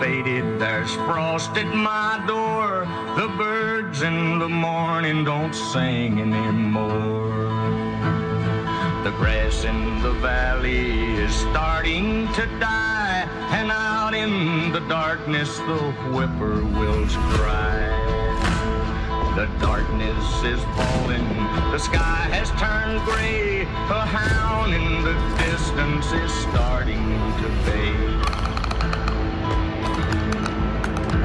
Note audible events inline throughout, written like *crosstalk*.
faded. There's frost at my door. The birds in the morning don't sing anymore. The grass in the valley is starting to die, and out in the darkness the whippoorwills cry. The darkness is falling, the sky has turned gray. A hound in the distance is starting to fade.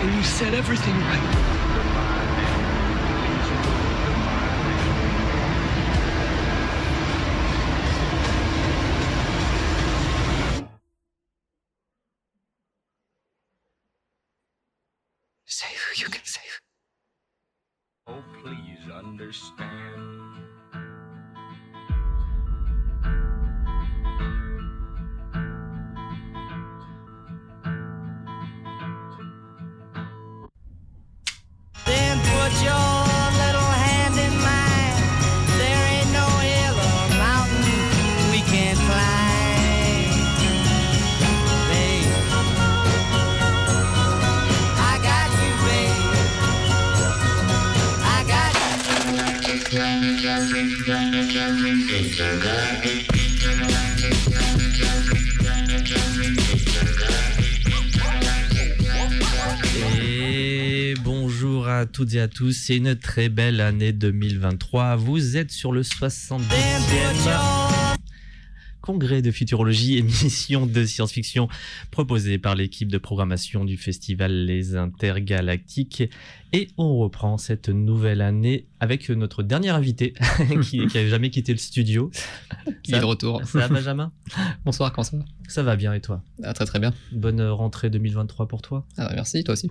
And you set everything right. Toutes et à tous, c'est une très belle année 2023. Vous êtes sur le 70e Then put your congrès de futurologie, *laughs* émission de science-fiction proposée par l'équipe de programmation du festival Les Intergalactiques. Et on reprend cette nouvelle année avec notre dernier invité *laughs* qui n'avait jamais quitté le studio. Il est de retour. Ça va Benjamin? Bonsoir, comment ça va? Ça va bien et toi? Ah, Très très bien. Bonne rentrée 2023 pour toi? Ah, bah, merci, toi aussi.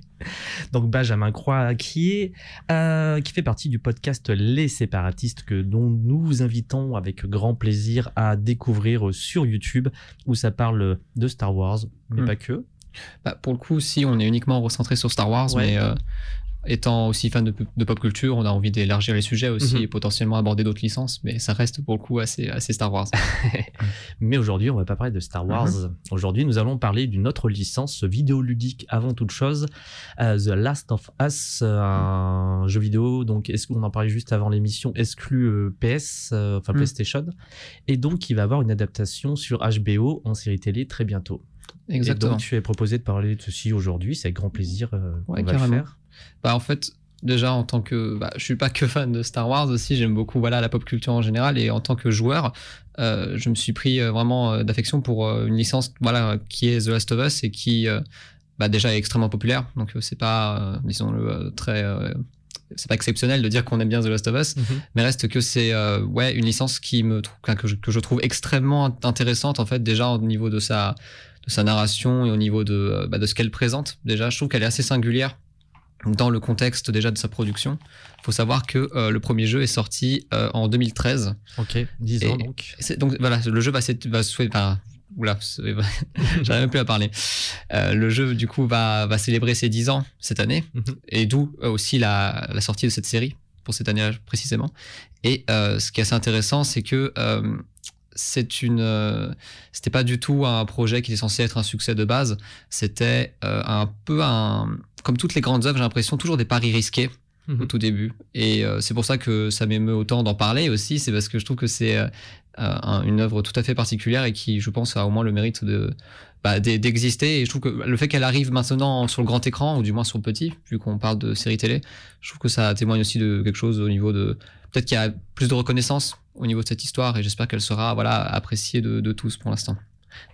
*laughs* Donc Benjamin Croix, qui est euh, qui fait partie du podcast Les Séparatistes, que dont nous vous invitons avec grand plaisir à découvrir sur YouTube, où ça parle de Star Wars, mais Mm. pas que. Bah, pour le coup, si on est uniquement recentré sur Star Wars, Ouais. mais euh, étant aussi fan de, de pop culture, on a envie d'élargir les sujets aussi Mhm. et potentiellement aborder d'autres licences, mais ça reste pour le coup assez, assez Star Wars. *laughs* Mais aujourd'hui, on va pas parler de Star Wars. Aujourd'hui, nous allons parler d'une autre licence vidéoludique avant toute chose, euh, The Last of Us, un jeu vidéo. Donc, est-ce qu'on en parlait juste avant l'émission, exclu euh, PS, euh, enfin Mm. PlayStation, et donc qui va avoir une adaptation sur HBO en série télé très bientôt. Exactement. Et donc, tu es proposé de parler de ceci aujourd'hui. C'est avec grand plaisir euh, Ouais, qu'on va le carrément. faire. Bah, en fait, déjà en tant que. Bah, je suis pas que fan de Star Wars aussi, j'aime beaucoup voilà, la pop culture en général, et en tant que joueur, euh, je me suis pris euh, vraiment euh, d'affection pour euh, une licence voilà, qui est The Last of Us et qui euh, bah, déjà est extrêmement populaire. Donc, euh, c'est pas, euh, euh, très. euh, c'est pas exceptionnel de dire qu'on aime bien The Last of Us, mais reste que c'est euh, ouais une licence qui me que je, que je trouve extrêmement intéressante en fait déjà au niveau de sa sa narration et au niveau de euh, bah, de ce qu'elle présente déjà je trouve qu'elle est assez singulière dans le contexte déjà de sa production faut savoir que euh, le premier jeu est sorti euh, en 2013 Ok, 10 ans Et- donc. donc voilà le jeu va va Oula, *laughs* j'arrive même plus à parler. Euh, le jeu, du coup, va, va célébrer ses 10 ans cette année, Mhm. et d'où aussi la, la sortie de cette série, pour cette année précisément. Et ce qui est assez intéressant, c'est que c'est une, euh, c'était pas du tout un projet qui était censé être un succès de base. C'était euh, un peu un, comme toutes les grandes œuvres, j'ai l'impression toujours des paris risqués au Mhm. tout début. Et euh, c'est pour ça que ça m'émeut autant d'en parler aussi. C'est parce que je trouve que c'est un- une œuvre tout à fait particulière et qui, je pense, a au moins le mérite de bah, d'e- d'exister. Et je trouve que le fait qu'elle arrive maintenant sur le grand écran, ou du moins sur le petit, vu qu'on parle de série télé, je trouve que ça témoigne aussi de quelque chose au niveau de. Peut-être qu'il y a plus de reconnaissance au niveau de cette histoire et j'espère qu'elle sera voilà, appréciée de, de tous pour l'instant.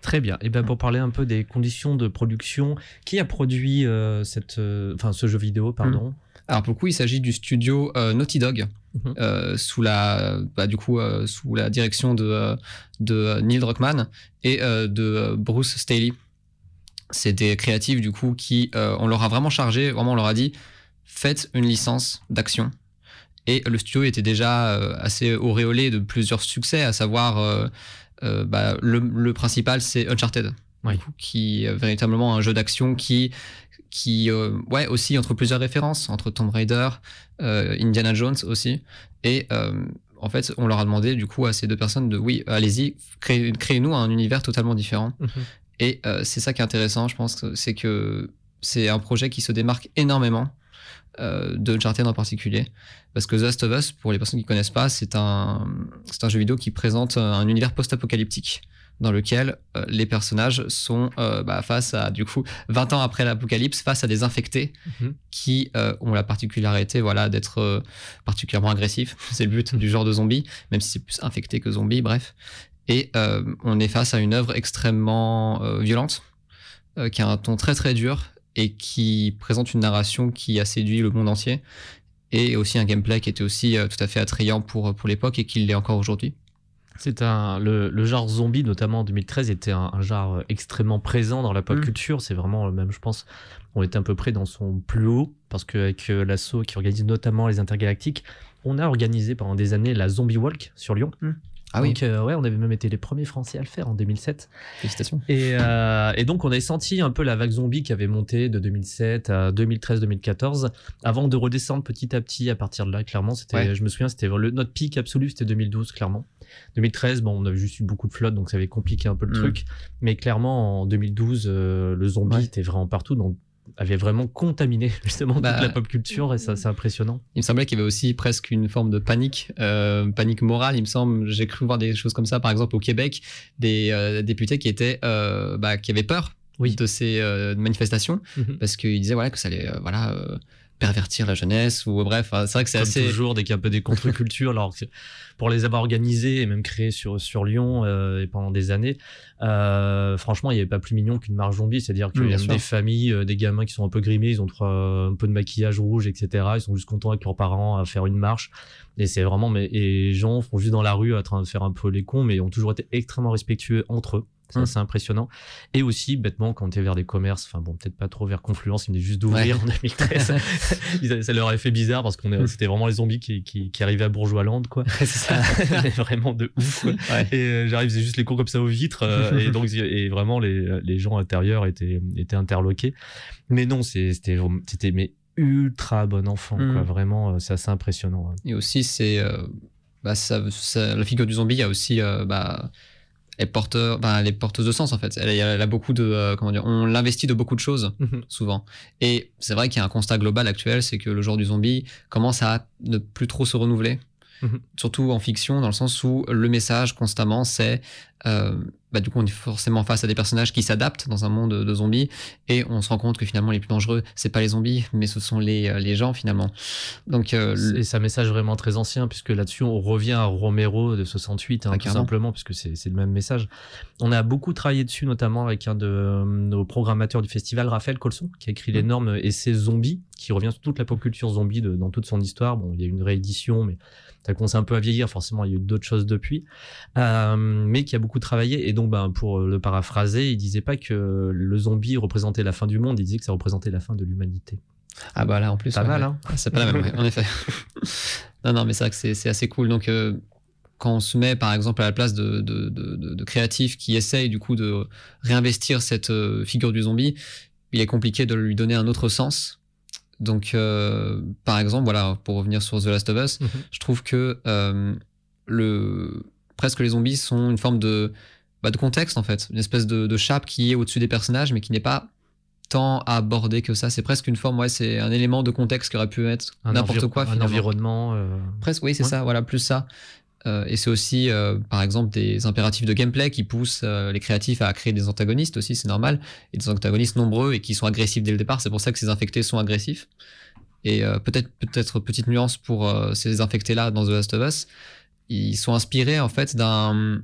Très bien. Et ben pour parler un peu des conditions de production, qui a produit euh, cette, euh, enfin ce jeu vidéo, pardon? Alors pour le coup, il s'agit du studio euh, Naughty Dog, Mhm. sous la, bah, du coup, sous la direction de, de Neil Druckmann et de Bruce Staley. c'est des créatifs du coup qui, on leur a vraiment chargé, vraiment on leur a dit, faites une licence d'action. Et le studio était déjà euh, assez auréolé de plusieurs succès, à savoir euh, euh, bah, le, le principal c'est Uncharted, coup, qui est véritablement un jeu d'action qui qui euh, ouais aussi entre plusieurs références entre Tomb Raider, euh, Indiana Jones aussi. Et euh, en fait on leur a demandé du coup à ces deux personnes de oui allez-y créez- créez-nous un univers totalement différent. Et euh, c'est ça qui est intéressant, je pense, c'est que c'est un projet qui se démarque énormément euh, de Uncharted en particulier. Parce que The Last of Us, pour les personnes qui ne connaissent pas, c'est un, c'est un jeu vidéo qui présente un univers post-apocalyptique dans lequel euh, les personnages sont euh, bah, face à, du coup, 20 ans après l'apocalypse, face à des infectés Mhm. qui euh, ont la particularité voilà, d'être euh, particulièrement agressifs. *laughs* C'est le but du genre de zombie, même si c'est plus infecté que zombie, bref. Et euh, on est face à une œuvre extrêmement euh, violente, euh, qui a un ton très très dur et qui présente une narration qui a séduit le monde entier, et aussi un gameplay qui était aussi euh, tout à fait attrayant pour, pour l'époque et qui l'est encore aujourd'hui. C'est un le, le genre zombie notamment en 2013 était un, un genre extrêmement présent dans la pop Mm. culture. C'est vraiment euh, même je pense on était à peu près dans son plus haut parce qu'avec l'assaut qui organise notamment les intergalactiques, on a organisé pendant des années la Zombie Walk sur Lyon. Ah oui, Donc euh, ouais, on avait même été les premiers Français à le faire en 2007. félicitations. Et, euh, et donc, on avait senti un peu la vague zombie qui avait monté de 2007 à 2013-2014, avant de redescendre petit à petit à partir de là. Clairement, c'était, Ouais. je me souviens, c'était notre pic absolu, c'était 2012, clairement. 2013, bon, on avait juste eu beaucoup de flotte, donc ça avait compliqué un peu le Mm. truc. Mais clairement, en 2012, euh, le zombie Ouais. était vraiment partout, donc avait vraiment contaminé *laughs* justement Bah, toute la pop culture, et ça, c'est impressionnant. Il me semblait qu'il y avait aussi presque une forme de panique, euh, panique morale, il me semble. J'ai cru voir des choses comme ça, par exemple au Québec, des euh, députés qui étaient, euh, bah, qui avaient peur Oui. de ces manifestations Mhm. parce qu'ils disaient voilà que ça allait, voilà. Pervertir la jeunesse ou bref hein, c'est vrai que c'est assez toujours, dès qu'il y a un peu des contre-cultures, alors que pour les avoir organisées et même créées sur, sur Lyon euh, et pendant des années, euh, franchement, il n'y avait pas plus mignon qu'une marche zombie. C'est-à-dire qu'il Mm, y a des familles, euh, des gamins qui sont un peu grimés, ils ont un peu de maquillage rouge, etc. Ils sont juste contents avec leurs parents à faire une marche. Et c'est vraiment, mais et les gens font juste dans la rue en train de faire un peu les cons, mais ils ont toujours été extrêmement respectueux entre eux. C'est Mm. assez impressionnant. Et aussi, bêtement, quand tu es vers des commerces, enfin bon, peut-être pas trop vers Confluence, ils venaient juste d'ouvrir Ouais. en 2013. *laughs* Ils avaient- ça leur avait fait bizarre parce qu'on est- c'était vraiment les zombies qui, qui, qui arrivaient à Bourgeois-Land, quoi. c'est ça *laughs* vraiment de ouf, quoi. Ouais. Et euh, j'arrive, c'est juste les cours comme ça aux vitres. euh, et donc, et vraiment, les, les gens intérieurs étaient, étaient interloqués. Mais non, c'était, c'était, mais ultra bon enfant, Mm. quoi. Vraiment, euh, c'est assez impressionnant. ouais. Et aussi, c'est euh, bah, ça, ça- la figure du zombie a aussi bah, est porteur, bah, elle est porteuse de sens en fait. Elle, elle a beaucoup de euh, comment dire, on l'investit de beaucoup de choses souvent. Et c'est vrai qu'il y a un constat global actuel, c'est que le genre du zombie commence à ne plus trop se renouveler. Mhm. Surtout en fiction, dans le sens où le message constamment, c'est euh, bah, du coup, on est forcément face à des personnages qui s'adaptent dans un monde de zombies, et on se rend compte que finalement, les plus dangereux, c'est pas les zombies, mais ce sont les, euh, les gens finalement. Donc, euh, le- Et c'est un message vraiment très ancien, puisque là-dessus, on revient à Romero de 68, hein, Ah, tout simplement, puisque c'est c'est le même message. On a beaucoup travaillé dessus, notamment avec un de euh, nos programmateurs du festival, Raphaël Colson, qui a écrit Mm. l'énorme essai Zombie, qui revient sur toute la pop culture zombie de- dans toute son histoire. Bon, il y a eu une réédition, mais ça commence un peu à vieillir, forcément, il y a eu d'autres choses depuis. Euh, mais qui a beaucoup travaillé. Et donc, ben, pour le paraphraser, il disait pas que le zombie représentait la fin du monde, il disait que ça représentait la fin de l'humanité. Ah bah là en plus. Pas ouais, mal, ouais. hein Ah, C'est pas la même, ouais, en effet. *laughs* non, non, mais c'est vrai que c'est assez cool. Donc, euh, quand on se met par exemple à la place de, de, de, de- de créatifs qui essayent du coup de réinvestir cette euh, figure du zombie, il est compliqué de lui donner un autre sens. Donc, euh, par exemple, voilà, pour revenir sur The Last of Us, Mhm. je trouve que euh, le, presque les zombies sont une forme de, bah, de contexte en fait, une espèce de, de chape qui est au-dessus des personnages, mais qui n'est pas tant abordé que ça. C'est presque une forme, ouais, c'est un élément de contexte qui aurait pu être Un n'importe quoi. Un finalement. environnement. euh, Presque, oui, c'est Ouais. ça, voilà, plus ça. Euh, et c'est aussi, euh, par exemple, des impératifs de gameplay qui poussent euh, les créatifs à créer des antagonistes aussi, c'est normal. Et des antagonistes nombreux et qui sont agressifs dès le départ. C'est pour ça que ces infectés sont agressifs. Et peut-être, peut-être petite nuance pour ces infectés-là dans The Last of Us, ils sont inspirés en fait d'un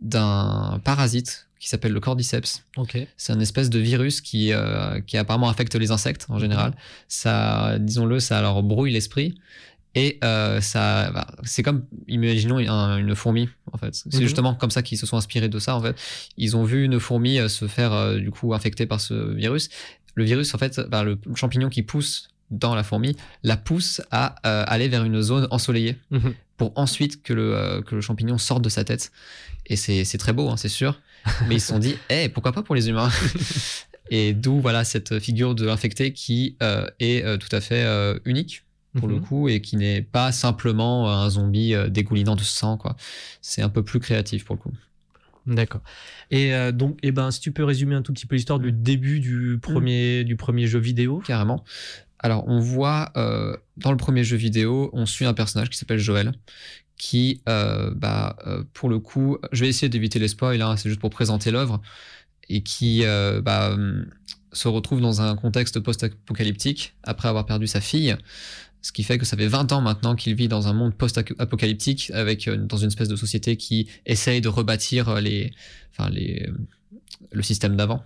d'un parasite qui s'appelle le cordyceps. Ok. C'est un espèce de virus qui, euh, qui apparemment affecte les insectes en général. Ça, disons-le, ça leur brouille l'esprit. Et euh, ça, bah, c'est comme, imaginons un- une fourmi, en fait. C'est Mhm. justement comme ça qu'ils se sont inspirés de ça, en fait. Ils ont vu une fourmi euh, se faire, euh, du coup, infecter par ce virus. Le virus, en fait, bah, le champignon qui pousse dans la fourmi la pousse à euh, aller vers une zone ensoleillée Mhm. pour ensuite que le, que le champignon sorte de sa tête. Et c'est très beau, hein, c'est sûr. *laughs* Mais ils se sont dit, Eh, pourquoi pas pour les humains? *laughs* Et d'où voilà cette figure de l'infecté qui est tout à fait unique pour le Mhm. coup et qui n'est pas simplement un zombie euh, dégoulinant de sang quoi. C'est un peu plus créatif pour le coup. D'accord. Et euh, donc, eh ben, si tu peux résumer un tout petit peu l'histoire du début du premier, du premier jeu vidéo. Carrément. Alors on voit euh, dans le premier jeu vidéo, on suit un personnage qui s'appelle Joël qui euh, bah euh, pour le coup, je vais essayer d'éviter les spoils hein, c'est juste pour présenter l'œuvre et qui euh, bah, hum, se retrouve dans un contexte post-apocalyptique après avoir perdu sa fille. Ce qui fait que ça fait 20 ans maintenant qu'il vit dans un monde post-apocalyptique avec euh, dans une espèce de société qui essaye de rebâtir euh, les, enfin les, le système d'avant.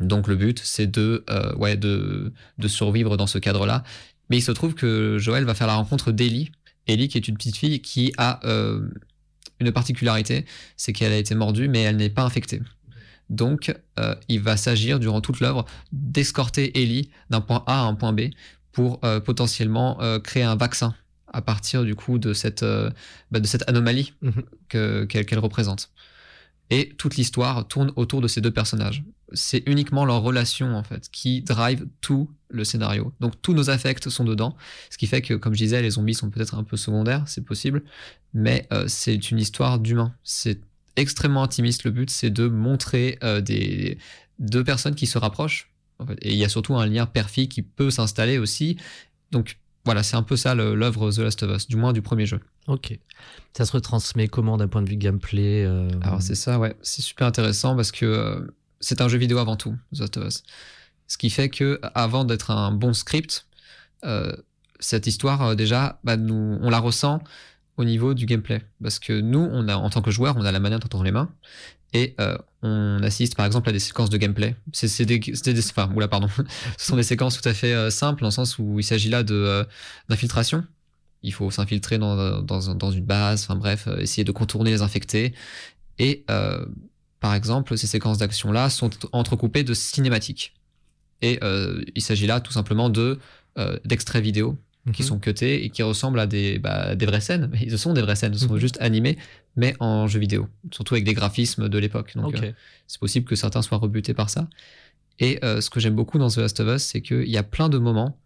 Donc le but, c'est de, euh, ouais, de, de survivre dans ce cadre-là. Mais il se trouve que Joël va faire la rencontre d'Ellie. Ellie, qui est une petite fille qui a une particularité, c'est qu'elle a été mordue, mais elle n'est pas infectée. Donc, il va s'agir durant toute l'œuvre d'escorter Ellie d'un point A à un point B pour euh, potentiellement euh, créer un vaccin à partir du coup de cette, euh, bah, de cette anomalie Mhm. que- qu'elle représente. Et toute l'histoire tourne autour de ces deux personnages. C'est uniquement leur relation en fait qui drive tout le scénario. Donc tous nos affects sont dedans, ce qui fait que, comme je disais, les zombies sont peut-être un peu secondaires, c'est possible, mais euh, c'est une histoire d'humain. C'est extrêmement intimiste. Le but, c'est de montrer euh, des deux personnes qui se rapprochent. En fait. Et il y a surtout un lien père-fille qui peut s'installer aussi. Donc voilà, c'est un peu ça l'œuvre The Last of Us, du moins du premier jeu. Ok. Ça se retransmet comment d'un point de vue gameplay euh, Alors c'est ça, ouais, c'est super intéressant parce que euh, c'est un jeu vidéo avant tout, The Last of Us. Ce qui fait que avant d'être un bon script, euh, cette histoire déjà, bah, nous, on la ressent au niveau du gameplay, parce que nous, on a en tant que joueur, on a la manette entre les mains et euh, on assiste par exemple à des séquences de gameplay. C'est des, des- enfin, oula, pardon, *laughs* ce sont des séquences tout à fait euh, simples dans le sens où il s'agit là euh, d'infiltration. Il faut s'infiltrer dans, dans, dans une base, enfin bref, essayer de contourner les infectés. Et par exemple, ces séquences d'action-là sont entrecoupées de cinématiques. Et il s'agit là tout simplement de d'extraits vidéo qui Mhm. sont cutés et qui ressemblent à des, bah, des vraies scènes. Mais ce sont des vraies scènes, ce sont Mhm. juste animés, mais en jeu vidéo, surtout avec des graphismes de l'époque. Donc euh, c'est possible que certains soient rebutés par ça. Et euh, ce que j'aime beaucoup dans The Last of Us, c'est qu'il y a plein de moments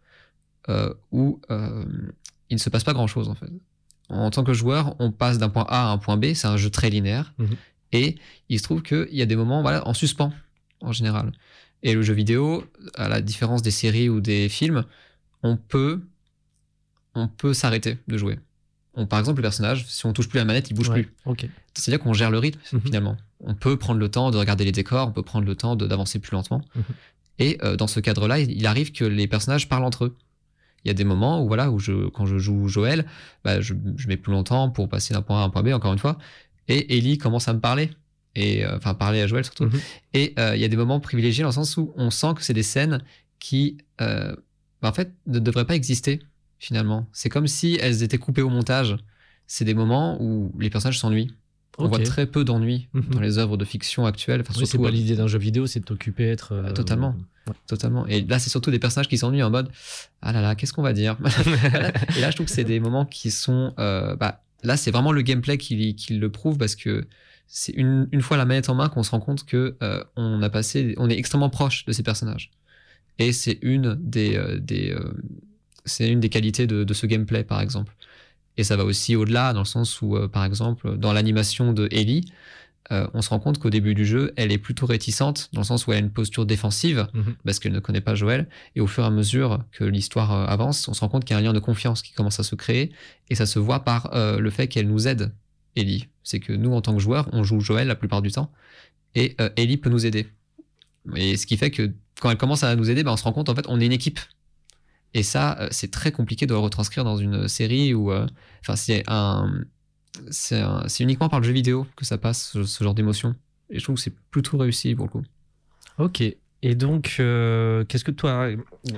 euh, où il ne se passe pas grand-chose en fait. En tant que joueur, on passe d'un point A à un point B, c'est un jeu très linéaire. Mhm. Et il se trouve qu'il y a des moments voilà, en suspens, en général. Et le jeu vidéo, à la différence des séries ou des films, on peut, on peut s'arrêter de jouer. On, par exemple, le personnage, si on touche plus la manette, il bouge Ouais, plus. C'est-à-dire qu'on gère le rythme, Mhm. finalement. On peut prendre le temps de regarder les décors, on peut prendre le temps d'avancer plus lentement. Mhm. Et euh, dans ce cadre-là, il arrive que les personnages parlent entre eux. Il y a des moments où, voilà, où je, quand je joue Joël, bah, je, je mets plus longtemps pour passer d'un point A à un point B, encore une fois. Et Ellie commence à me parler. Et, euh, enfin, parler à Joël surtout. Mhm. Et euh, il y a des moments privilégiés dans le sens où on sent que c'est des scènes qui, bah, en fait, ne devraient pas exister, finalement. C'est comme si elles étaient coupées au montage. C'est des moments où les personnages s'ennuient. On voit très peu d'ennui Mhm. dans les œuvres de fiction actuelles. Enfin, Oui, c'est surtout, pas euh, l'idée d'un jeu vidéo, c'est de t'occuper, être. euh, Totalement. ouais. Totalement. Et là, c'est surtout des personnages qui s'ennuient en mode Ah là là, qu'est-ce qu'on va dire? *laughs* Et là, je trouve que c'est des moments qui sont. euh, bah, là, c'est vraiment le gameplay qui, qui le prouve parce que c'est une, une fois la manette en main qu'on se rend compte que euh, on a passé, on est extrêmement proche de ces personnages. Et c'est une des, des c'est une des qualités de, de ce gameplay, par exemple. Et ça va aussi au-delà, dans le sens où, euh, par exemple, dans l'animation de Ellie, euh, on se rend compte qu'au début du jeu, elle est plutôt réticente, dans le sens où elle a une posture défensive, Mhm. parce qu'elle ne connaît pas Joël. Et au fur et à mesure que l'histoire euh, avance, on se rend compte qu'il y a un lien de confiance qui commence à se créer. Et ça se voit par le fait qu'elle nous aide, Ellie. C'est que nous, en tant que joueurs, on joue Joël la plupart du temps. Et Ellie peut nous aider. Et ce qui fait que quand elle commence à nous aider, ben, on se rend compte, en fait, on est une équipe. Et ça, euh, c'est très compliqué de le retranscrire dans une série où, euh, enfin, c'est un, c'est un- c'est uniquement par le jeu vidéo que ça passe ce, ce genre d'émotion. Et je trouve que c'est plutôt réussi pour le coup. Ok. Et donc, euh, qu'est-ce que toi,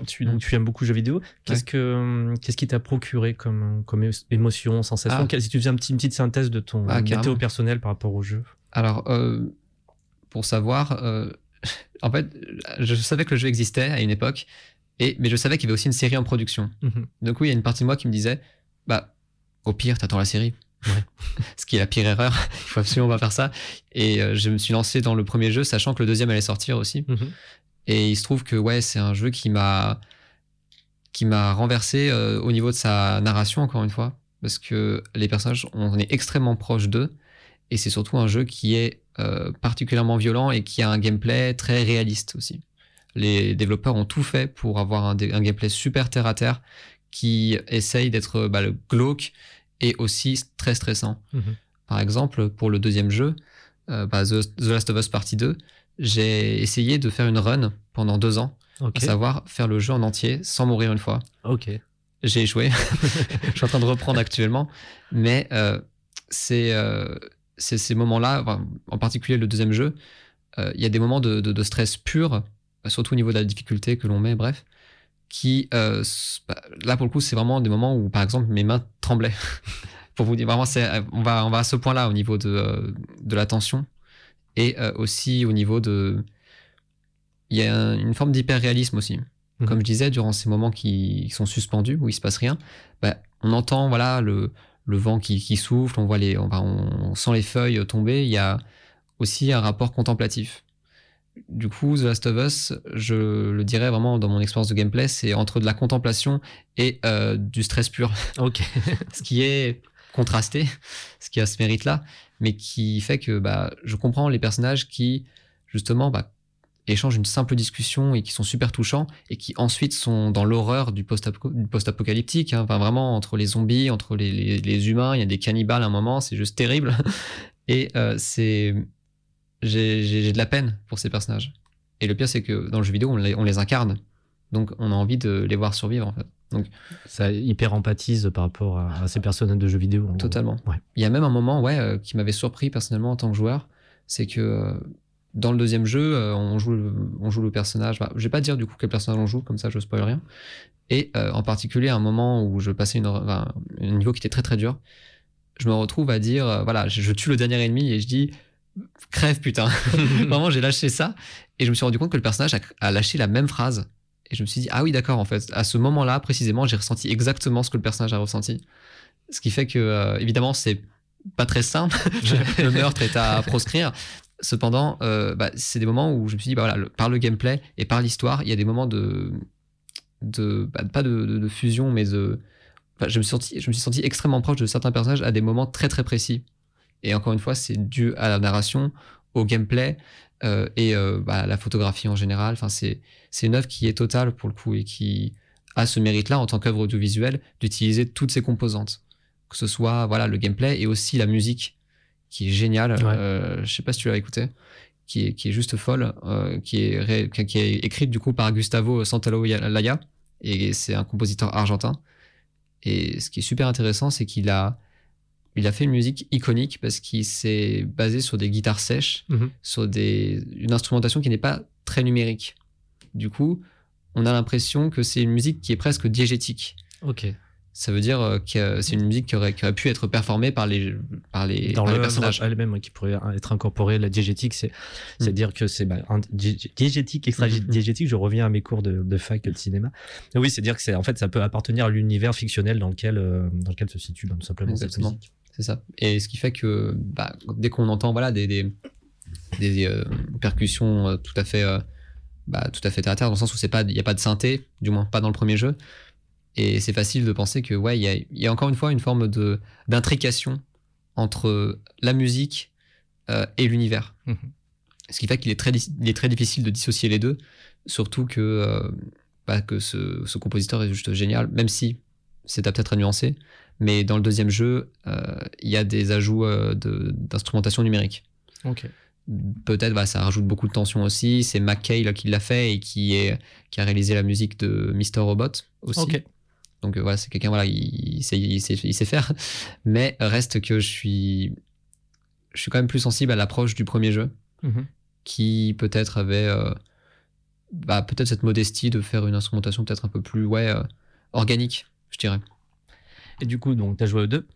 tu, donc, tu aimes beaucoup le jeu vidéo, qu'est-ce que qu'est-ce qui t'a procuré comme, comme émotion, sensation? Ah. Si tu faisais un petit, une petite synthèse de ton Ah, météo personnel par rapport au jeu. Alors, euh, pour savoir, euh, *laughs* en fait, je savais que le jeu existait à une époque, et, mais je savais qu'il y avait aussi une série en production. Mhm. Donc oui, il y a une partie de moi qui me disait, bah, au pire, t'attends la série. Ouais. *laughs* Ce qui est la pire erreur. *laughs* Il faut absolument pas faire ça. Et euh, je me suis lancé dans le premier jeu, sachant que le deuxième allait sortir aussi. Mhm. Et il se trouve que ouais, c'est un jeu qui m'a qui m'a renversé euh, au niveau de sa narration encore une fois, parce que les personnages, on est extrêmement proche d'eux, et c'est surtout un jeu qui est euh, particulièrement violent et qui a un gameplay très réaliste aussi. Les développeurs ont tout fait pour avoir un, gameplay super terre à terre qui essaye d'être bah, le glauque et aussi très stressant. Mhm. Par exemple, pour le deuxième jeu, euh, bah, The, The Last of Us Partie 2, j'ai essayé de faire une run pendant deux ans, à savoir faire le jeu en entier sans mourir une fois. Ok. J'ai échoué. *laughs* je suis en train de reprendre actuellement. Mais euh, c'est euh, c'est ces moments-là, en particulier le deuxième jeu, il y a des moments de, de- de stress pur, surtout au niveau de la difficulté que l'on met, bref, qui, euh, bah, là pour le coup, c'est vraiment des moments où, par exemple, mes mains tremblaient. *laughs* pour vous dire, vraiment, euh, on, va, on va à ce point-là au niveau de, euh, de la tension et euh, aussi au niveau de. Il y a un- une forme d'hyper-réalisme aussi. Mhm. Comme je disais, durant ces moments qui, sont suspendus, où il se passe rien, bah, on entend voilà le, le vent qui, qui souffle, on voit les, on, on sent les feuilles tomber. Il y a aussi un rapport contemplatif. Du coup, The Last of Us, je le dirais vraiment dans mon expérience de gameplay, c'est entre de la contemplation et euh, du stress pur, *laughs* Ok. ce qui est contrasté, ce qui a ce mérite-là, mais qui fait que bah, je comprends les personnages qui justement bah, échangent une simple discussion et qui sont super touchants et qui ensuite sont dans l'horreur du post-apo- du post-apocalyptique. hein. Enfin, vraiment, entre les zombies, entre les, les- les humains, il y a des cannibales à un moment, c'est juste terrible. *laughs* Et euh, c'est. J'ai de la peine pour ces personnages. Et le pire, c'est que dans le jeu vidéo, on les, on les incarne. Donc, on a envie de les voir survivre, en fait. Ça hyper empathise par rapport à, à ces personnages de jeux vidéo. Totalement. Ouais. Il y a même un moment ouais, euh, qui m'avait surpris personnellement en tant que joueur, c'est que euh, dans le deuxième jeu, euh, on, joue le, on joue le personnage. Bah, je vais pas dire du coup quel personnage on joue, comme ça je spoil rien. Et en particulier, à un moment où je passais une, enfin, un niveau qui était très très dur, je me retrouve à dire voilà, je, je tue le dernier ennemi et je dis crève putain. *laughs* Vraiment, j'ai lâché ça et je me suis rendu compte que le personnage a, a lâché la même phrase. Et je me suis dit, ah oui, d'accord, en fait, à ce moment-là, précisément, j'ai ressenti exactement ce que le personnage a ressenti. Ce qui fait que, euh, évidemment, c'est pas très simple. *laughs* le meurtre est à proscrire. Cependant, euh, bah, c'est des moments où je me suis dit, bah, voilà, le- par le gameplay et par l'histoire, il y a des moments de. de bah, pas de, de- de fusion, mais de. je, me suis senti, je me suis senti extrêmement proche de certains personnages à des moments très très précis. Et encore une fois, c'est dû à la narration, au gameplay euh, et euh, bah, à la photographie en général. Enfin, c'est une œuvre qui est totale pour le coup et qui a ce mérite-là en tant qu'œuvre audiovisuelle d'utiliser toutes ses composantes, que ce soit voilà le gameplay et aussi la musique qui est géniale. Ouais. Euh, je sais pas si tu l'as écouté, qui est, qui est juste folle, euh, qui est ré- qui qui est écrite du coup par Gustavo Santaolalla et c'est un compositeur argentin. Et ce qui est super intéressant, c'est qu'il a il a fait une musique iconique parce qu'il s'est basé sur des guitares sèches, Mhm. sur des, une instrumentation qui n'est pas très numérique. Du coup, on a l'impression que c'est une musique qui est presque diégétique. Ok. Ça veut dire euh, que c'est une musique qui aurait, qui aurait pu être performée par les, par les, Dans par les personnages. elle-même ouais, qui pourrait être incorporée, la diégétique, c'est c'est dire que c'est bah, diégétique, extra Mhm. diégétique. Je reviens à mes cours de, de fac de cinéma. Et oui, c'est dire que c'est en fait ça peut appartenir à l'univers fictionnel dans lequel euh, dans lequel se situe bah, tout simplement cette musique. C'est ça. Et ce qui fait que bah, dès qu'on entend voilà, des, des, des, euh, percussions euh, tout à fait, euh, bah, tout à fait terre à terre, dans le sens où c'est pas, il n'y a pas de synthé, du moins pas dans le premier jeu. Et c'est facile de penser que ouais, il y a, il y a encore une fois une forme de d'intrication entre la musique euh, et l'univers. Mhm. Ce qui fait qu'il est très, il est très difficile de dissocier les deux, surtout que, bah, que ce, ce compositeur est juste génial, même si c'est peut-être à nuancer. Mais dans le deuxième jeu, euh, il y a des ajouts euh, de- d'instrumentation numérique. Ok. Peut-être bah, ça rajoute beaucoup de tension aussi. C'est McKay qui l'a fait et qui, est, qui a réalisé la musique de Mr. Robot aussi. Ok. Donc euh, voilà, c'est quelqu'un, voilà, il, il sait, il, sait, il sait faire. *laughs* Mais reste que je suis, je suis quand même plus sensible à l'approche du premier jeu Mhm. qui peut-être avait euh, bah, peut-être cette modestie de faire une instrumentation peut-être un peu plus ouais, euh, organique, je dirais. Et du coup, donc, tu as joué au 2.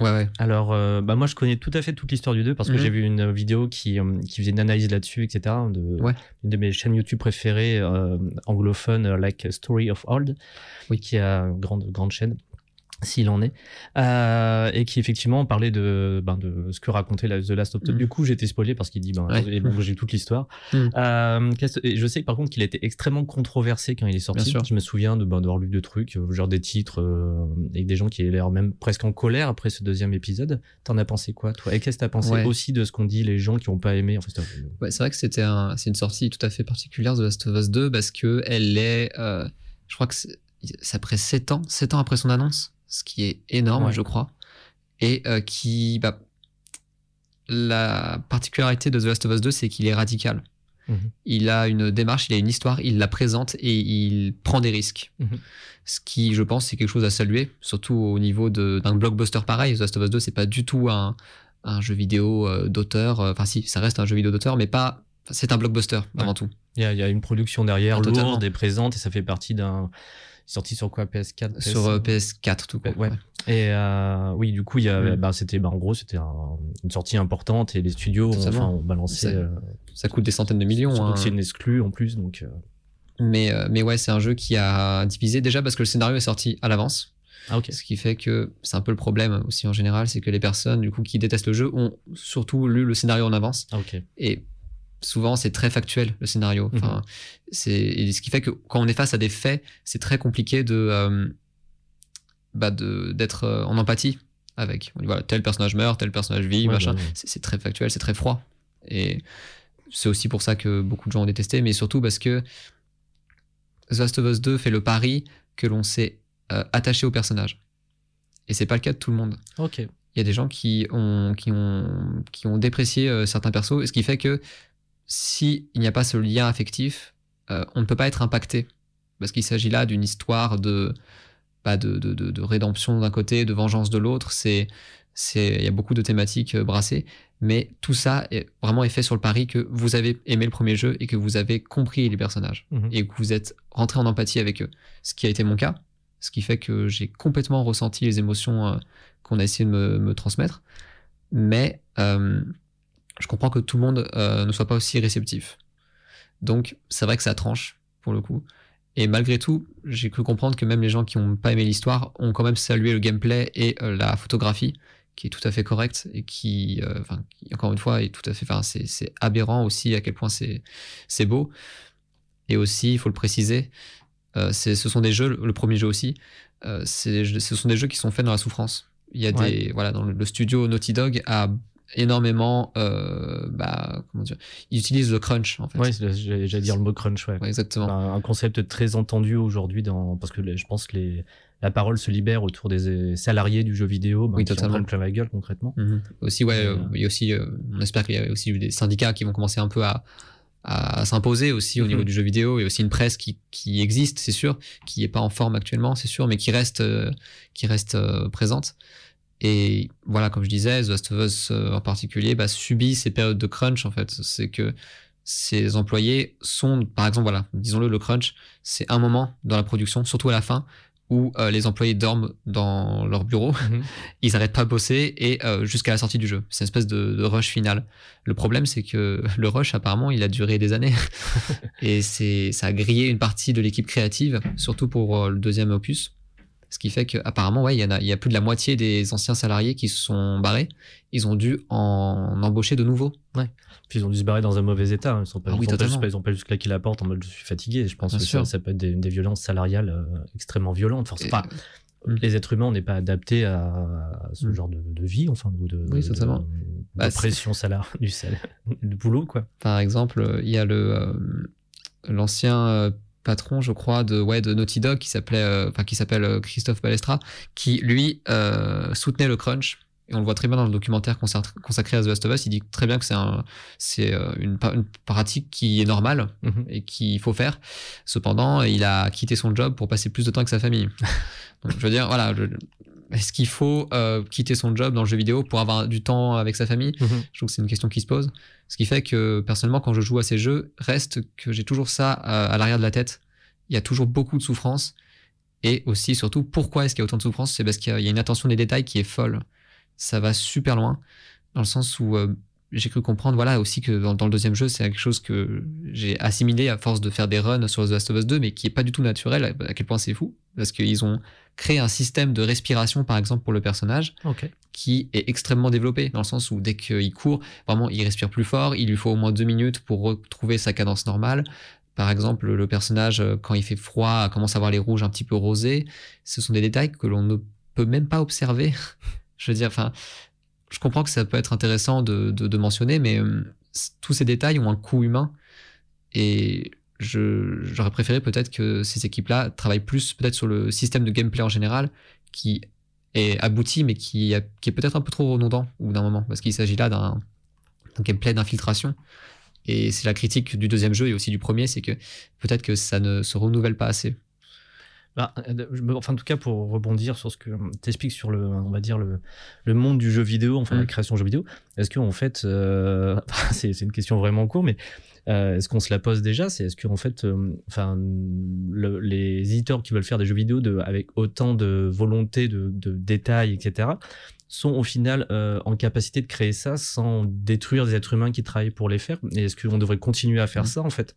Ouais, ouais. Alors, euh, bah, moi, je connais tout à fait toute l'histoire du 2 parce que Mhm. j'ai vu une vidéo qui, euh, qui faisait une analyse là-dessus, etc. De, Ouais. Une de mes chaînes YouTube préférées, euh, anglophones, like Story of Old, Oui. qui a une grande, grande chaîne, s'il en est, euh, et qui effectivement parlait de, ben, de ce que racontait la- The Last of Us. Mhm. Du coup, été spoilé parce qu'il dit, ben, Ouais. et bon, j'ai toute l'histoire. Mhm. Euh, et je sais par contre qu'il a été extrêmement controversé quand il est sorti. Je me souviens de, ben, d'avoir lu de trucs, euh, genre des titres, euh, avec des gens qui avaient l'air même presque en colère après ce deuxième épisode. T'en as pensé quoi, toi? Et qu'est-ce que t'as pensé Ouais. aussi de ce qu'ont dit les gens qui n'ont pas aimé en fait, c'était- Ouais, c'est vrai que c'était un, une sortie tout à fait particulière de Last of Us 2 parce que elle est, euh, je crois que c'est après 7 ans, 7 ans après son annonce, ce qui est énorme, Ouais. je crois, et euh, qui, bah, la particularité de The Last of Us 2, c'est qu'il est radical. Mhm. Il a une démarche, il a une histoire, il la présente et il prend des risques. Mhm. Ce qui, je pense, c'est quelque chose à saluer, surtout au niveau d'un blockbuster pareil. The Last of Us 2, c'est pas du tout un, un jeu vidéo euh, d'auteur. Enfin, si, ça reste un jeu vidéo d'auteur, mais pas. C'est un blockbuster avant Ouais. tout. Il y, a, il y a une production derrière, Ah, totalement. lourde et présente, et ça fait partie d'un. Sorti sur quoi PS4 PS5? Sur euh, PS4, tout court. Ouais. Et euh, oui, du coup, il y a, Mm. bah, c'était, bah, en gros, c'était un- une sortie importante et les studios ont, enfin, ont balancé. Euh, Ça coûte des centaines de millions. surtout hein. que c'est une exclue en plus, donc. Mais, mais ouais, c'est un jeu qui a divisé déjà parce que le scénario est sorti à l'avance. Ah. Ce qui fait que c'est un peu le problème aussi en général, c'est que les personnes du coup qui détestent le jeu ont surtout lu le scénario en avance. Ah. Et souvent, c'est très factuel, le scénario. Enfin, c'est ce qui fait que quand on est face à des faits, c'est très compliqué de, euh, bah d'être euh, en empathie avec. On dit, voilà, tel personnage meurt, tel personnage vit, Ouais, machin. bah, ouais. C'est très factuel, c'est très froid. Et c'est aussi pour ça que beaucoup de gens ont détesté, mais surtout parce que The Last of Us 2 fait le pari que l'on s'est euh, attaché au personnage. Et c'est pas le cas de tout le monde Ok. il y a des gens qui ont, qui ont, qui ont déprécié certains persos, ce qui fait que si il n'y a pas ce lien affectif, euh, on ne peut pas être impacté. Parce qu'il s'agit là d'une histoire de, bah, de, de, de- de rédemption d'un côté, de vengeance de l'autre. C'est, c'est, il y a beaucoup de thématiques euh, brassées, mais tout ça est vraiment est fait sur le pari que vous avez aimé le premier jeu et que vous avez compris les personnages Mhm. et que vous êtes rentré en empathie avec eux. Ce qui a été mon cas, ce qui fait que j'ai complètement ressenti les émotions euh, qu'on a essayé de me, me transmettre. Mais euh, je comprends que tout le monde euh, ne soit pas aussi réceptif. Donc c'est vrai que ça tranche, pour le coup. Et malgré tout, j'ai cru comprendre que même les gens qui n'ont pas aimé l'histoire ont quand même salué le gameplay et euh, la photographie, qui est tout à fait correcte et qui, euh, enfin, qui, encore une fois, est tout à fait. Enfin, c'est aberrant aussi à quel point c'est beau. Et aussi, il faut le préciser, ce sont des jeux, le premier jeu aussi, ce sont des jeux qui sont faits dans la souffrance. Il y a Ouais. des, voilà, dans le, le studio Naughty Dog a énormément, euh, bah, comment dire, il utilise le crunch en fait. C'est- j'allais dire le mot crunch, ouais. Ouais, exactement. Un, un concept très entendu aujourd'hui dans parce que les- je pense que les, la parole se libère autour des euh, salariés du jeu vidéo, ben, Oui, qui en totalement. prennent plein la gueule concrètement. Mhm. Aussi, ouais, Et, euh, euh, il y a aussi, euh, on espère qu'il y a aussi des syndicats qui vont commencer un peu à, à s'imposer aussi au Mhm. niveau du jeu vidéo. Il y a aussi une presse qui, qui existe, c'est sûr, qui n'est pas en forme actuellement, c'est sûr, mais qui reste, qui reste présente. Et voilà, comme je disais, The Last of Us euh, en particulier bah, subit ces périodes de crunch en fait. C'est que ces employés sont, par exemple, voilà, disons-le, le crunch, c'est un moment dans la production, surtout à la fin, où euh, les employés dorment dans leur bureau Mhm. *laughs* ils arrêtent pas de bosser et euh, jusqu'à la sortie du jeu. C'est une espèce de, de rush final. Le problème, c'est que *laughs* le rush, apparemment, il a duré des années. *laughs* et c'est, ça a grillé une partie de l'équipe créative, surtout pour euh, le deuxième opus. Ce qui fait qu'apparemment, ouais, il y, en a, il y a plus de la moitié des anciens salariés qui se sont barrés. Ils ont dû en embaucher de nouveaux. Puis ils ont dû se barrer dans un mauvais état. hein. Ils sont pas, Ah oui, ils pas totalement. juste, ils ont pas juste claqué la porte en mode je suis fatigué. Je pense Bien que sûr. ça, ça peut être des, des violences salariales euh, extrêmement violentes. Forcément. Enfin, Mm. les êtres humains, on n'est pas adaptés à, à ce Mm. genre de, de vie, enfin, ou de, Oui, de- de Bah, c'est- pression salaire, *laughs* du salaire, du boulot, quoi. Par exemple, euh, il y a le euh, l'ancien euh, patron, je crois, de ouais de Naughty Dog qui s'appelait, euh, enfin qui s'appelle euh, Christophe Balestra, qui lui euh, soutenait le crunch. Et on le voit très bien dans le documentaire consacré à The Last of Us. Il dit très bien que c'est un, une, une pratique qui est normale Mhm. et qu'il faut faire. Cependant, il a quitté son job pour passer plus de temps avec sa famille. *laughs* Donc, je veux dire, voilà, je- est-ce qu'il faut euh, quitter son job dans le jeu vidéo pour avoir du temps avec sa famille? Mhm. Je trouve que c'est une question qui se pose. Ce qui fait que personnellement, quand je joue à ces jeux, reste que j'ai toujours ça à, à l'arrière de la tête. Il y a toujours beaucoup de souffrance. Et aussi, surtout, pourquoi est-ce qu'il y a autant de souffrance? C'est parce qu'il y a- il y a une attention des détails qui est folle. Ça va super loin, dans le sens où euh, j'ai cru comprendre, voilà, aussi que dans, dans le deuxième jeu, c'est quelque chose que j'ai assimilé à force de faire des runs sur The Last of Us 2, mais qui est pas du tout naturel. À quel point c'est fou, parce qu'ils ont créé un système de respiration, par exemple, pour le personnage, qui est extrêmement développé, dans le sens où dès qu'il court, vraiment, il respire plus fort, il lui faut au moins deux minutes pour retrouver sa cadence normale. Par exemple, le personnage, euh, quand il fait froid, commence à avoir les rouges un petit peu rosés. Ce sont des détails que l'on ne peut même pas observer. *laughs* je veux dire, enfin, je comprends que ça peut être intéressant de, mentionner, mais euh, tous ces détails ont un coût humain. Et j'aurais préféré peut-être que ces équipes-là travaillent plus peut-être sur le système de gameplay en général, qui est abouti, mais qui, est peut-être un peu trop redondant au bout d'un moment, parce qu'il s'agit là d'un gameplay d'infiltration. Et c'est la critique du deuxième jeu et aussi du premier, c'est que peut-être que ça ne se renouvelle pas assez. Bah, euh, enfin, en tout cas, pour rebondir sur ce que tu expliques sur le, on va dire le, le monde du jeu vidéo, enfin la Mm. création de jeux vidéo, est-ce qu'en fait, euh, *laughs* c'est une question vraiment courte, mais euh, est-ce qu'on se la pose déjà? C'est est-ce qu'en fait, euh, le- les éditeurs qui veulent faire des jeux vidéo de, avec autant de volonté, de, de détails, etc., sont au final euh, en capacité de créer ça sans détruire des êtres humains qui travaillent pour les faire? Et est-ce qu'on devrait continuer à faire Mm. ça en fait?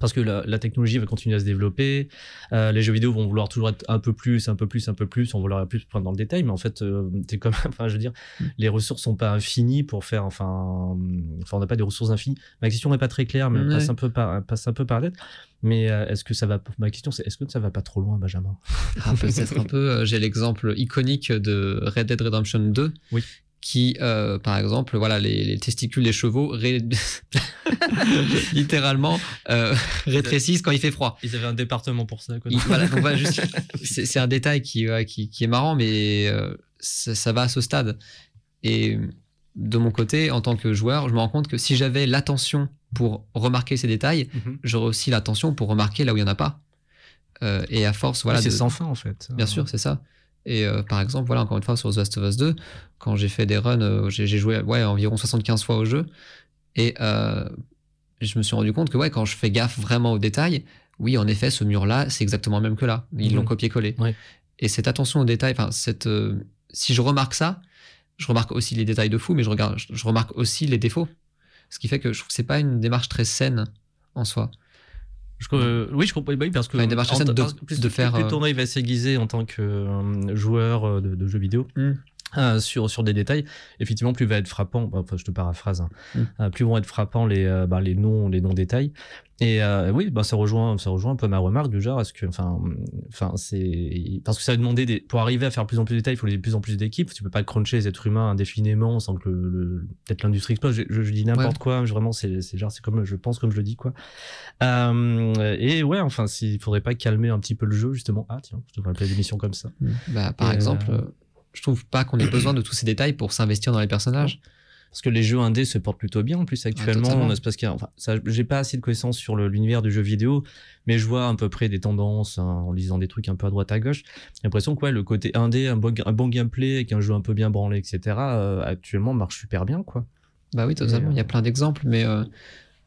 Parce que la, la technologie va continuer à se développer, euh, les jeux vidéo vont vouloir toujours être un peu plus, un peu plus, un peu plus, on vouloir plus prendre dans le détail, mais en fait, euh, c'est comme, *laughs* enfin, je veux dire, Mm. les ressources sont pas infinies pour faire, enfin, enfin, on n'a pas des ressources infinies. Ma question n'est pas très claire, mais Ouais. passe un peu par, passe un peu par. Mais euh, est-ce que ça va, ma question, c'est est-ce que ça va pas trop loin, Benjamin? Ah, peut-être un peu. J'ai l'exemple iconique de Red Dead Redemption 2. Oui. Qui, euh, par exemple, voilà, les, les testicules des chevaux ré- *laughs* littéralement euh, rétrécissent quand il fait froid. Ils avaient un département pour ça, quoi. Il- voilà, donc voilà, juste- *laughs* c'est c'est un détail qui, ouais, qui, qui est marrant, mais euh, ça, ça va à ce stade. Et de mon côté, en tant que joueur, je me rends compte que si j'avais l'attention pour remarquer ces détails, Mhm. j'aurais aussi l'attention pour remarquer là où il n'y en a pas. Et à force, voilà. Oui, c'est de- sans fin, en fait. Bien sûr, c'est ça. Et euh, par exemple, voilà, encore une fois, sur The Last of Us 2, quand j'ai fait des runs, euh, j'ai joué ouais, environ 75 fois au jeu. Et euh, je me suis rendu compte que ouais, quand je fais gaffe vraiment aux détails, oui, en effet, ce mur-là, c'est exactement le même que là. Ils l'ont copié-collé. Ouais. Et cette attention aux détails, enfin, cette, si je remarque ça, je remarque aussi les détails de fou, mais je, regarde, je, je remarque aussi les défauts. Ce qui fait que je trouve que c'est pas une démarche très saine en soi. Je, euh, oui, je comprends. Oui, parce que Enfin, une démarche en- de- parce que plus, de plus- faire, plus euh, ton œil va s'aiguiser en tant que euh, joueur euh, de, de jeux vidéo. Mm. Euh, sur, sur des détails, effectivement, plus va être frappant. Enfin, je te paraphrase. hein, Mm. euh, plus vont être frappants les euh, bah, les noms les noms détails. Et euh, oui, bah ça rejoint ça rejoint un peu ma remarque du genre. Est-ce que enfin enfin c'est parce que ça va demander des pour arriver à faire plus en plus de détails, il faut de plus en plus d'équipes. Tu peux pas cruncher les êtres humains indéfiniment sans que le, le- peut-être l'industrie explose. Je, je- je dis n'importe Ouais. quoi. mais Vraiment, c'est c'est genre c'est comme je pense comme je le dis quoi. Et ouais, enfin, s'il faudrait pas calmer un petit peu le jeu, justement. Ah, tiens, je devrais appeler l'émission comme ça. Bah, par Et, exemple, je trouve pas qu'on ait besoin de tous ces détails pour s'investir dans les personnages. Parce que les jeux indés se portent plutôt bien en plus actuellement. totalement. on a- c'est parce qu'il enfin, ça, j'ai pas assez de connaissances sur l'univers du jeu vidéo, mais je vois à peu près des tendances hein, en lisant des trucs un peu à droite à gauche. J'ai l'impression que ouais, le côté indé, un bon, un bon gameplay avec un jeu un peu bien branlé, etc. euh, actuellement marche super bien quoi. Bah oui, totalement. Et, euh, Il y a plein d'exemples, mais euh,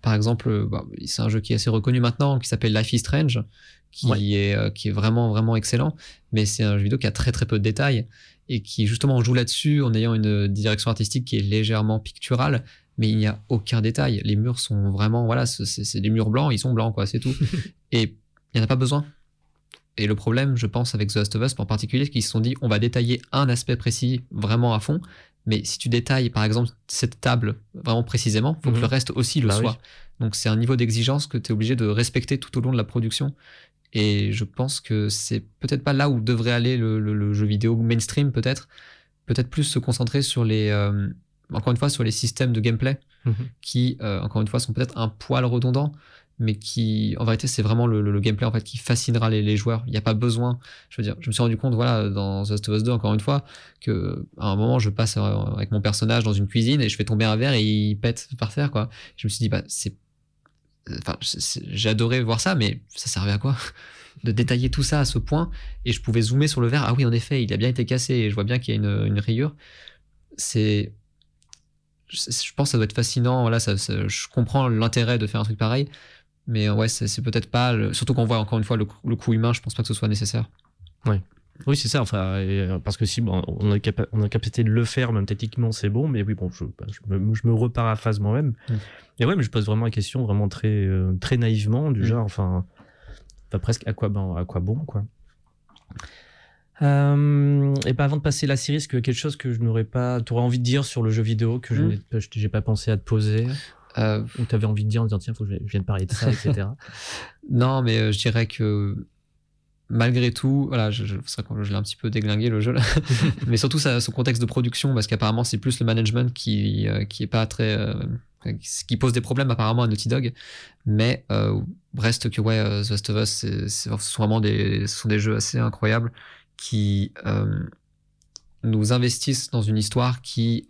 par exemple, bah, c'est un jeu qui est assez reconnu maintenant, qui s'appelle Life is Strange, qui, Ouais. est, euh, qui est vraiment, vraiment excellent. Mais c'est un jeu vidéo qui a très, très peu de détails et qui, justement, joue là-dessus en ayant une direction artistique qui est légèrement picturale, mais il n'y a aucun détail. Les murs sont vraiment, voilà, c'est- des murs blancs, ils sont blancs, quoi, c'est tout. *laughs* et il n'y en a pas besoin. Et le problème, je pense, avec The Last of Us en particulier, c'est qu'ils se sont dit, on va détailler un aspect précis vraiment à fond, mais si tu détailles, par exemple, cette table vraiment précisément, faut que Mhm. le reste aussi le Bah soit. oui. Donc c'est un niveau d'exigence que tu es obligé de respecter tout au long de la production. Et je pense que c'est peut-être pas là où devrait aller le, le- le jeu vidéo mainstream, peut-être. Peut-être plus se concentrer sur les, euh, encore une fois, sur les systèmes de gameplay qui, euh, encore une fois, sont peut-être un poil redondants, mais qui, en vérité, c'est vraiment le, le- le gameplay en fait qui fascinera les, les joueurs. Il n'y a pas besoin. Je veux dire, je me suis rendu compte, voilà, dans The Last of Us 2, encore une fois, que à un moment, je passe euh, avec mon personnage dans une cuisine et je fais tomber un verre et il pète par terre, quoi. Je me suis dit, bah, c'est, enfin, j'ai adoré voir ça, mais ça servait à quoi *laughs* de détailler tout ça à ce point? Et je pouvais zoomer sur le verre. Ah oui, en effet, il a bien été cassé. Et je vois bien qu'il y a une, rayure. C'est. Je, pense que ça doit être fascinant. Voilà, ça, je comprends l'intérêt de faire un truc pareil. Mais ouais, c'est peut-être pas. le- Surtout qu'on voit encore une fois le, le coup humain, je pense pas que ce soit nécessaire. Oui, c'est ça. Enfin, et, euh, parce que si bon, on a, capa- on a capacité de le faire, même techniquement, c'est bon. Mais oui, bon, je, bah, je me, je me reparaphrase moi-même. Mm. Et ouais, mais je pose vraiment la question, vraiment très, euh, très naïvement, du Mm. genre, enfin, enfin, presque à quoi, ben, à quoi bon, quoi? Euh, et ben avant de passer la série, est-ce que quelque chose que je n'aurais pas, tu aurais envie de dire sur le jeu vidéo que je Mm. n'ai pas- je- j'ai pas pensé à te poser, Euh, ou tu avais envie de dire en disant tiens, faut que je, je vienne parler de ça, etc. *laughs* Non, mais euh, je dirais que malgré tout, voilà, je, je, c'est vrai que je l'ai un petit peu déglingué le jeu là, *laughs* mais surtout ça, son contexte de production, parce qu'apparemment c'est plus le management qui euh, qui est pas très, euh, qui pose des problèmes apparemment à Naughty Dog, mais euh, reste que ouais, euh, The Last of Us, c'est, c'est- ce sont vraiment des, ce sont des jeux assez incroyables qui nous investissent dans une histoire qui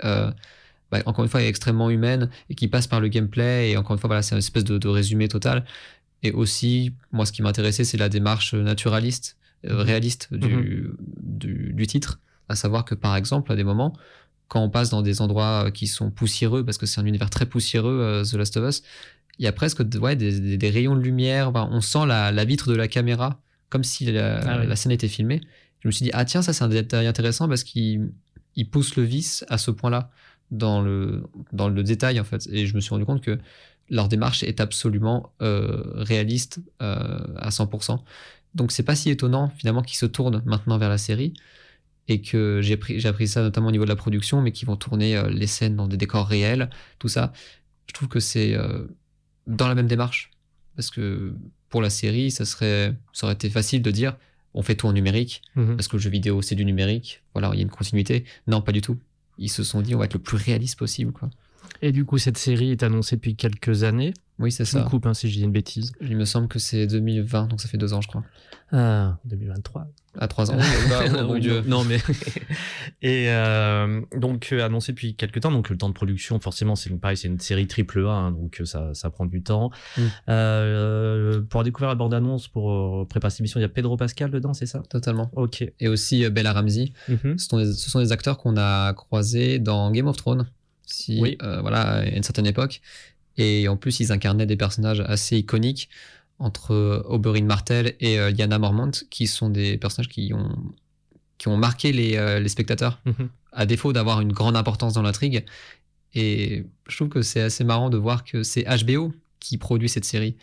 bah, encore une fois, est extrêmement humaine et qui passe par le gameplay. Et encore une fois, voilà, c'est une espèce de, de résumé total. Et aussi, moi, ce qui m'intéressait, c'est la démarche naturaliste, euh, Mhm. réaliste du, du, du titre. À savoir que, par exemple, à des moments, quand on passe dans des endroits qui sont poussiéreux, parce que c'est un univers très poussiéreux, euh, The Last of Us, il y a presque ouais, des, des- des rayons de lumière. Enfin, on sent la, la vitre de la caméra, comme si la, Ah oui. la scène était filmée. Je me suis dit, ah tiens, ça c'est un détail intéressant parce qu'il il pousse le vice à ce point-là dans le, dans le détail en fait. Et je me suis rendu compte que leur démarche est absolument euh, réaliste euh, à 100%. Donc c'est pas si étonnant finalement qu'ils se tournent maintenant vers la série et que j'ai pris- j'ai appris ça notamment au niveau de la production, mais qu'ils vont tourner euh, les scènes dans des décors réels, tout ça. Je trouve que c'est dans la même démarche. Parce que pour la série, ça, serait, ça aurait été facile de dire on fait tout en numérique, Mhm. parce que le jeu vidéo c'est du numérique, voilà, il y a une continuité. Non, pas du tout. Ils se sont dit on va être le plus réaliste possible. Quoi. Et du coup, cette série est annoncée depuis quelques années. Oui, c'est Je me ça. coupe hein, si je dis une bêtise. Il me semble que c'est 2020, donc ça fait deux ans, je crois. Ah, 2023. À trois ans. Bah, oh, *laughs* mon Dieu. Non, mais. *laughs* et euh, donc, euh, annoncé depuis quelques temps. Donc, le temps de production, forcément, c'est pareil, c'est une série triple A, hein, donc euh, ça, ça prend du temps. Mm. Euh, pour découvrir la bande-annonce, pour euh, préparer cette émission, il y a Pedro Pascal dedans, c'est ça? Totalement. Ok. Et aussi Bella Ramsey. Mhm. Ce sont, des, ce sont des acteurs qu'on a croisés dans Game of Thrones, si, Oui. euh, voilà, à une certaine époque. Et en plus, ils incarnaient des personnages assez iconiques entre euh, Oberyn Martell et euh, Lyanna Mormont, qui sont des personnages qui ont, qui ont marqué les, euh, les spectateurs, Mhm. à défaut d'avoir une grande importance dans l'intrigue. Et je trouve que c'est assez marrant de voir que c'est HBO qui produit cette série.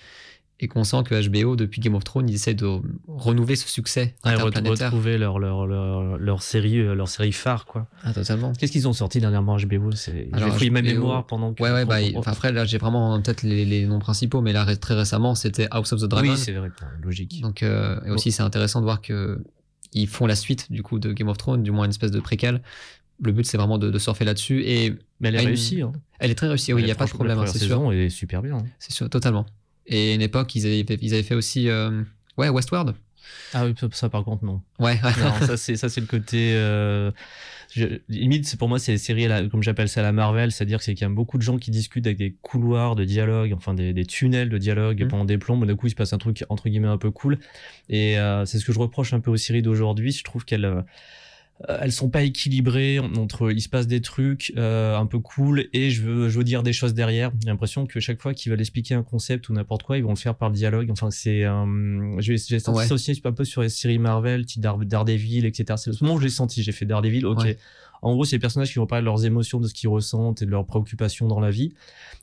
Et qu'on sent que HBO, depuis Game of Thrones, ils essaient de renouveler ce succès Ouais, interplanétaire. retrouver leur, leur, leur, leur série, euh, leur série phare, quoi. Ah, totalement. Qu'est-ce qu'ils ont sorti dernièrement HBO J'ai fouillé ma mémoire pendant que. Ouais, ouais, bah, enfin, après, là, j'ai vraiment en tête les, les noms principaux, mais là, très récemment, c'était House of the Dragon. Oui, c'est vrai, logique. Donc, euh, et aussi, c'est intéressant de voir que ils font la suite, du coup, de Game of Thrones, du moins une espèce de préquel. Le but, c'est vraiment de, de surfer là-dessus, et Mais elle est réussie. Hein. elle est très réussie, oui, il n'y a pas de Franchement, la problème, hein, c'est sûr. saison est super bien. hein. C'est sûr, totalement. Et à une époque, ils avaient, ils avaient fait aussi, euh, ouais, Westworld. Ah oui, ça, par contre, non. Ouais, non, ça *laughs* c'est ça c'est le côté euh, je- limite c'est pour moi c'est les séries la- comme j'appelle ça la Marvel c'est à dire que c'est qu'il y a beaucoup de gens qui discutent avec des couloirs de dialogue enfin des, des tunnels de dialogue Mhm. pendant des plombs d'un coup il se passe un truc entre guillemets un peu cool et euh, c'est ce que je reproche un peu aux séries d'aujourd'hui je trouve qu'elles euh, elles sont pas équilibrées entre il se passe des trucs euh, un peu cool et je veux je veux dire des choses derrière. J'ai l'impression que chaque fois qu'ils veulent expliquer un concept ou n'importe quoi ils vont le faire par le dialogue. Enfin c'est euh, j'ai senti Ouais. ça aussi un peu sur les séries Marvel type Dar- Daredevil etc c'est le moment où j'ai senti j'ai fait Daredevil ok. Ouais. en gros c'est les personnages qui vont parler de leurs émotions de ce qu'ils ressentent et de leurs préoccupations dans la vie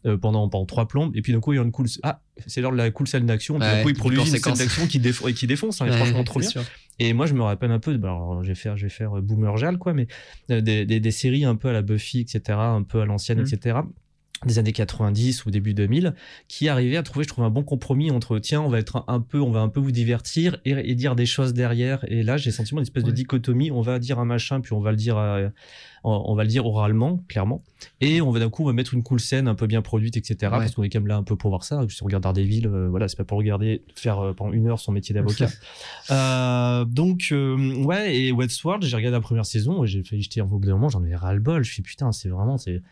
euh, pendant pendant trois plombes. Et puis d'un coup il y a une cool ah c'est l'heure de la cool scène d'action. Puis d'un Ouais, coup ils du produisent une scène d'action qui défonce qui défonce hein, et Ouais, franchement trop bien. sûr. Et moi, je me rappelle un peu, bah, alors, je vais faire, je vais faire euh, Boomer Jal, quoi, mais euh, des, des, des séries un peu à la Buffy, etc., un peu à l'ancienne, etc., des années 90 ou début 2000, qui arrivaient à trouver, je trouve, un bon compromis entre, tiens, on va être un, un peu, on va un peu vous divertir et, et dire des choses derrière. Et là, j'ai le sentiment d'une espèce de dichotomie. On va dire un machin, puis on va le dire, euh, on, va le dire oralement, clairement. Et on va d'un coup, on va mettre une cool scène un peu bien produite, etc., Ouais. parce qu'on est quand même là un peu pour voir ça. Si on regarde Daredevil, euh, voilà, c'est pas pour regarder, faire euh, pendant une heure son métier d'avocat. *laughs* Euh, donc ouais et Westworld j'ai regardé la première saison et j'ai fait jeter un bout d'un moment j'en avais ras le bol je fais putain c'est vraiment c'est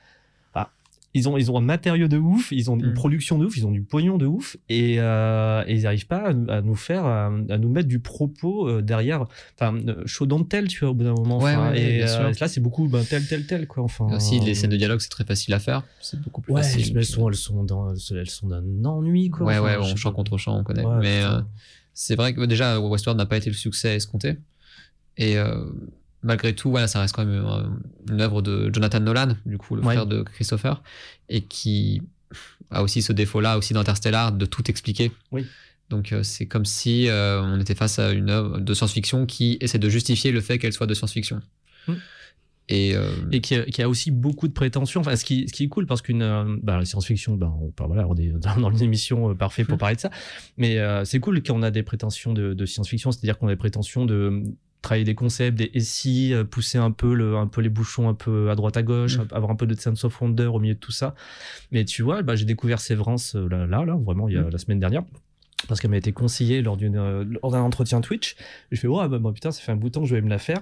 ils ont, ils ont un matériau de ouf, ils ont une Mm. production de ouf, ils ont du pognon de ouf, et, euh, et ils n'arrivent pas à, nous- à nous faire, à, à nous mettre du propos euh, derrière. Enfin, euh, show don't tell, tu vois, au bout d'un moment. Ouais, Enfin, ouais, et euh, là, c'est beaucoup ben, tel, tel, tel, quoi. Enfin, aussi, les scènes de dialogue, c'est très facile à faire. C'est beaucoup plus Ouais, facile. elles sont, elles sont, dans, elles sont d'un ennui, quoi. Ouais, Enfin, ouais, on chant contre chant, on connaît. Mais euh, c'est vrai que déjà, Westworld n'a pas été le succès escompté. Et euh, malgré tout, voilà, ça reste quand même euh, une œuvre de Jonathan Nolan, du coup, le Ouais. frère de Christopher, et qui a aussi ce défaut-là, aussi d'Interstellar, de tout expliquer. Oui. Donc euh, c'est comme si euh, on était face à une œuvre de science-fiction qui essaie de justifier le fait qu'elle soit de science-fiction. Mm. Et, euh, et qui a, qui a aussi beaucoup de prétentions. Enfin, ce qui, ce qui est cool parce qu'une euh, bah, la science-fiction, bah, on, voilà, on est dans une émission parfaite pour parler de ça. Mais c'est cool quand on a des prétentions de, de science-fiction, c'est-à-dire qu'on a des prétentions de travailler des concepts, des SI, euh, pousser un peu, le, un peu les bouchons un peu à droite à gauche, Mm. avoir un peu de sense of wonder au milieu de tout ça. Mais tu vois, bah, j'ai découvert Sévrance euh, là, là, là, vraiment, il y a Mm. la semaine dernière. Parce qu'elle m'a été conseillée lors d'une euh, lors d'un entretien Twitch. Je fais, ouais, bah, bah, putain, ça fait un bout de temps que je vais me la faire.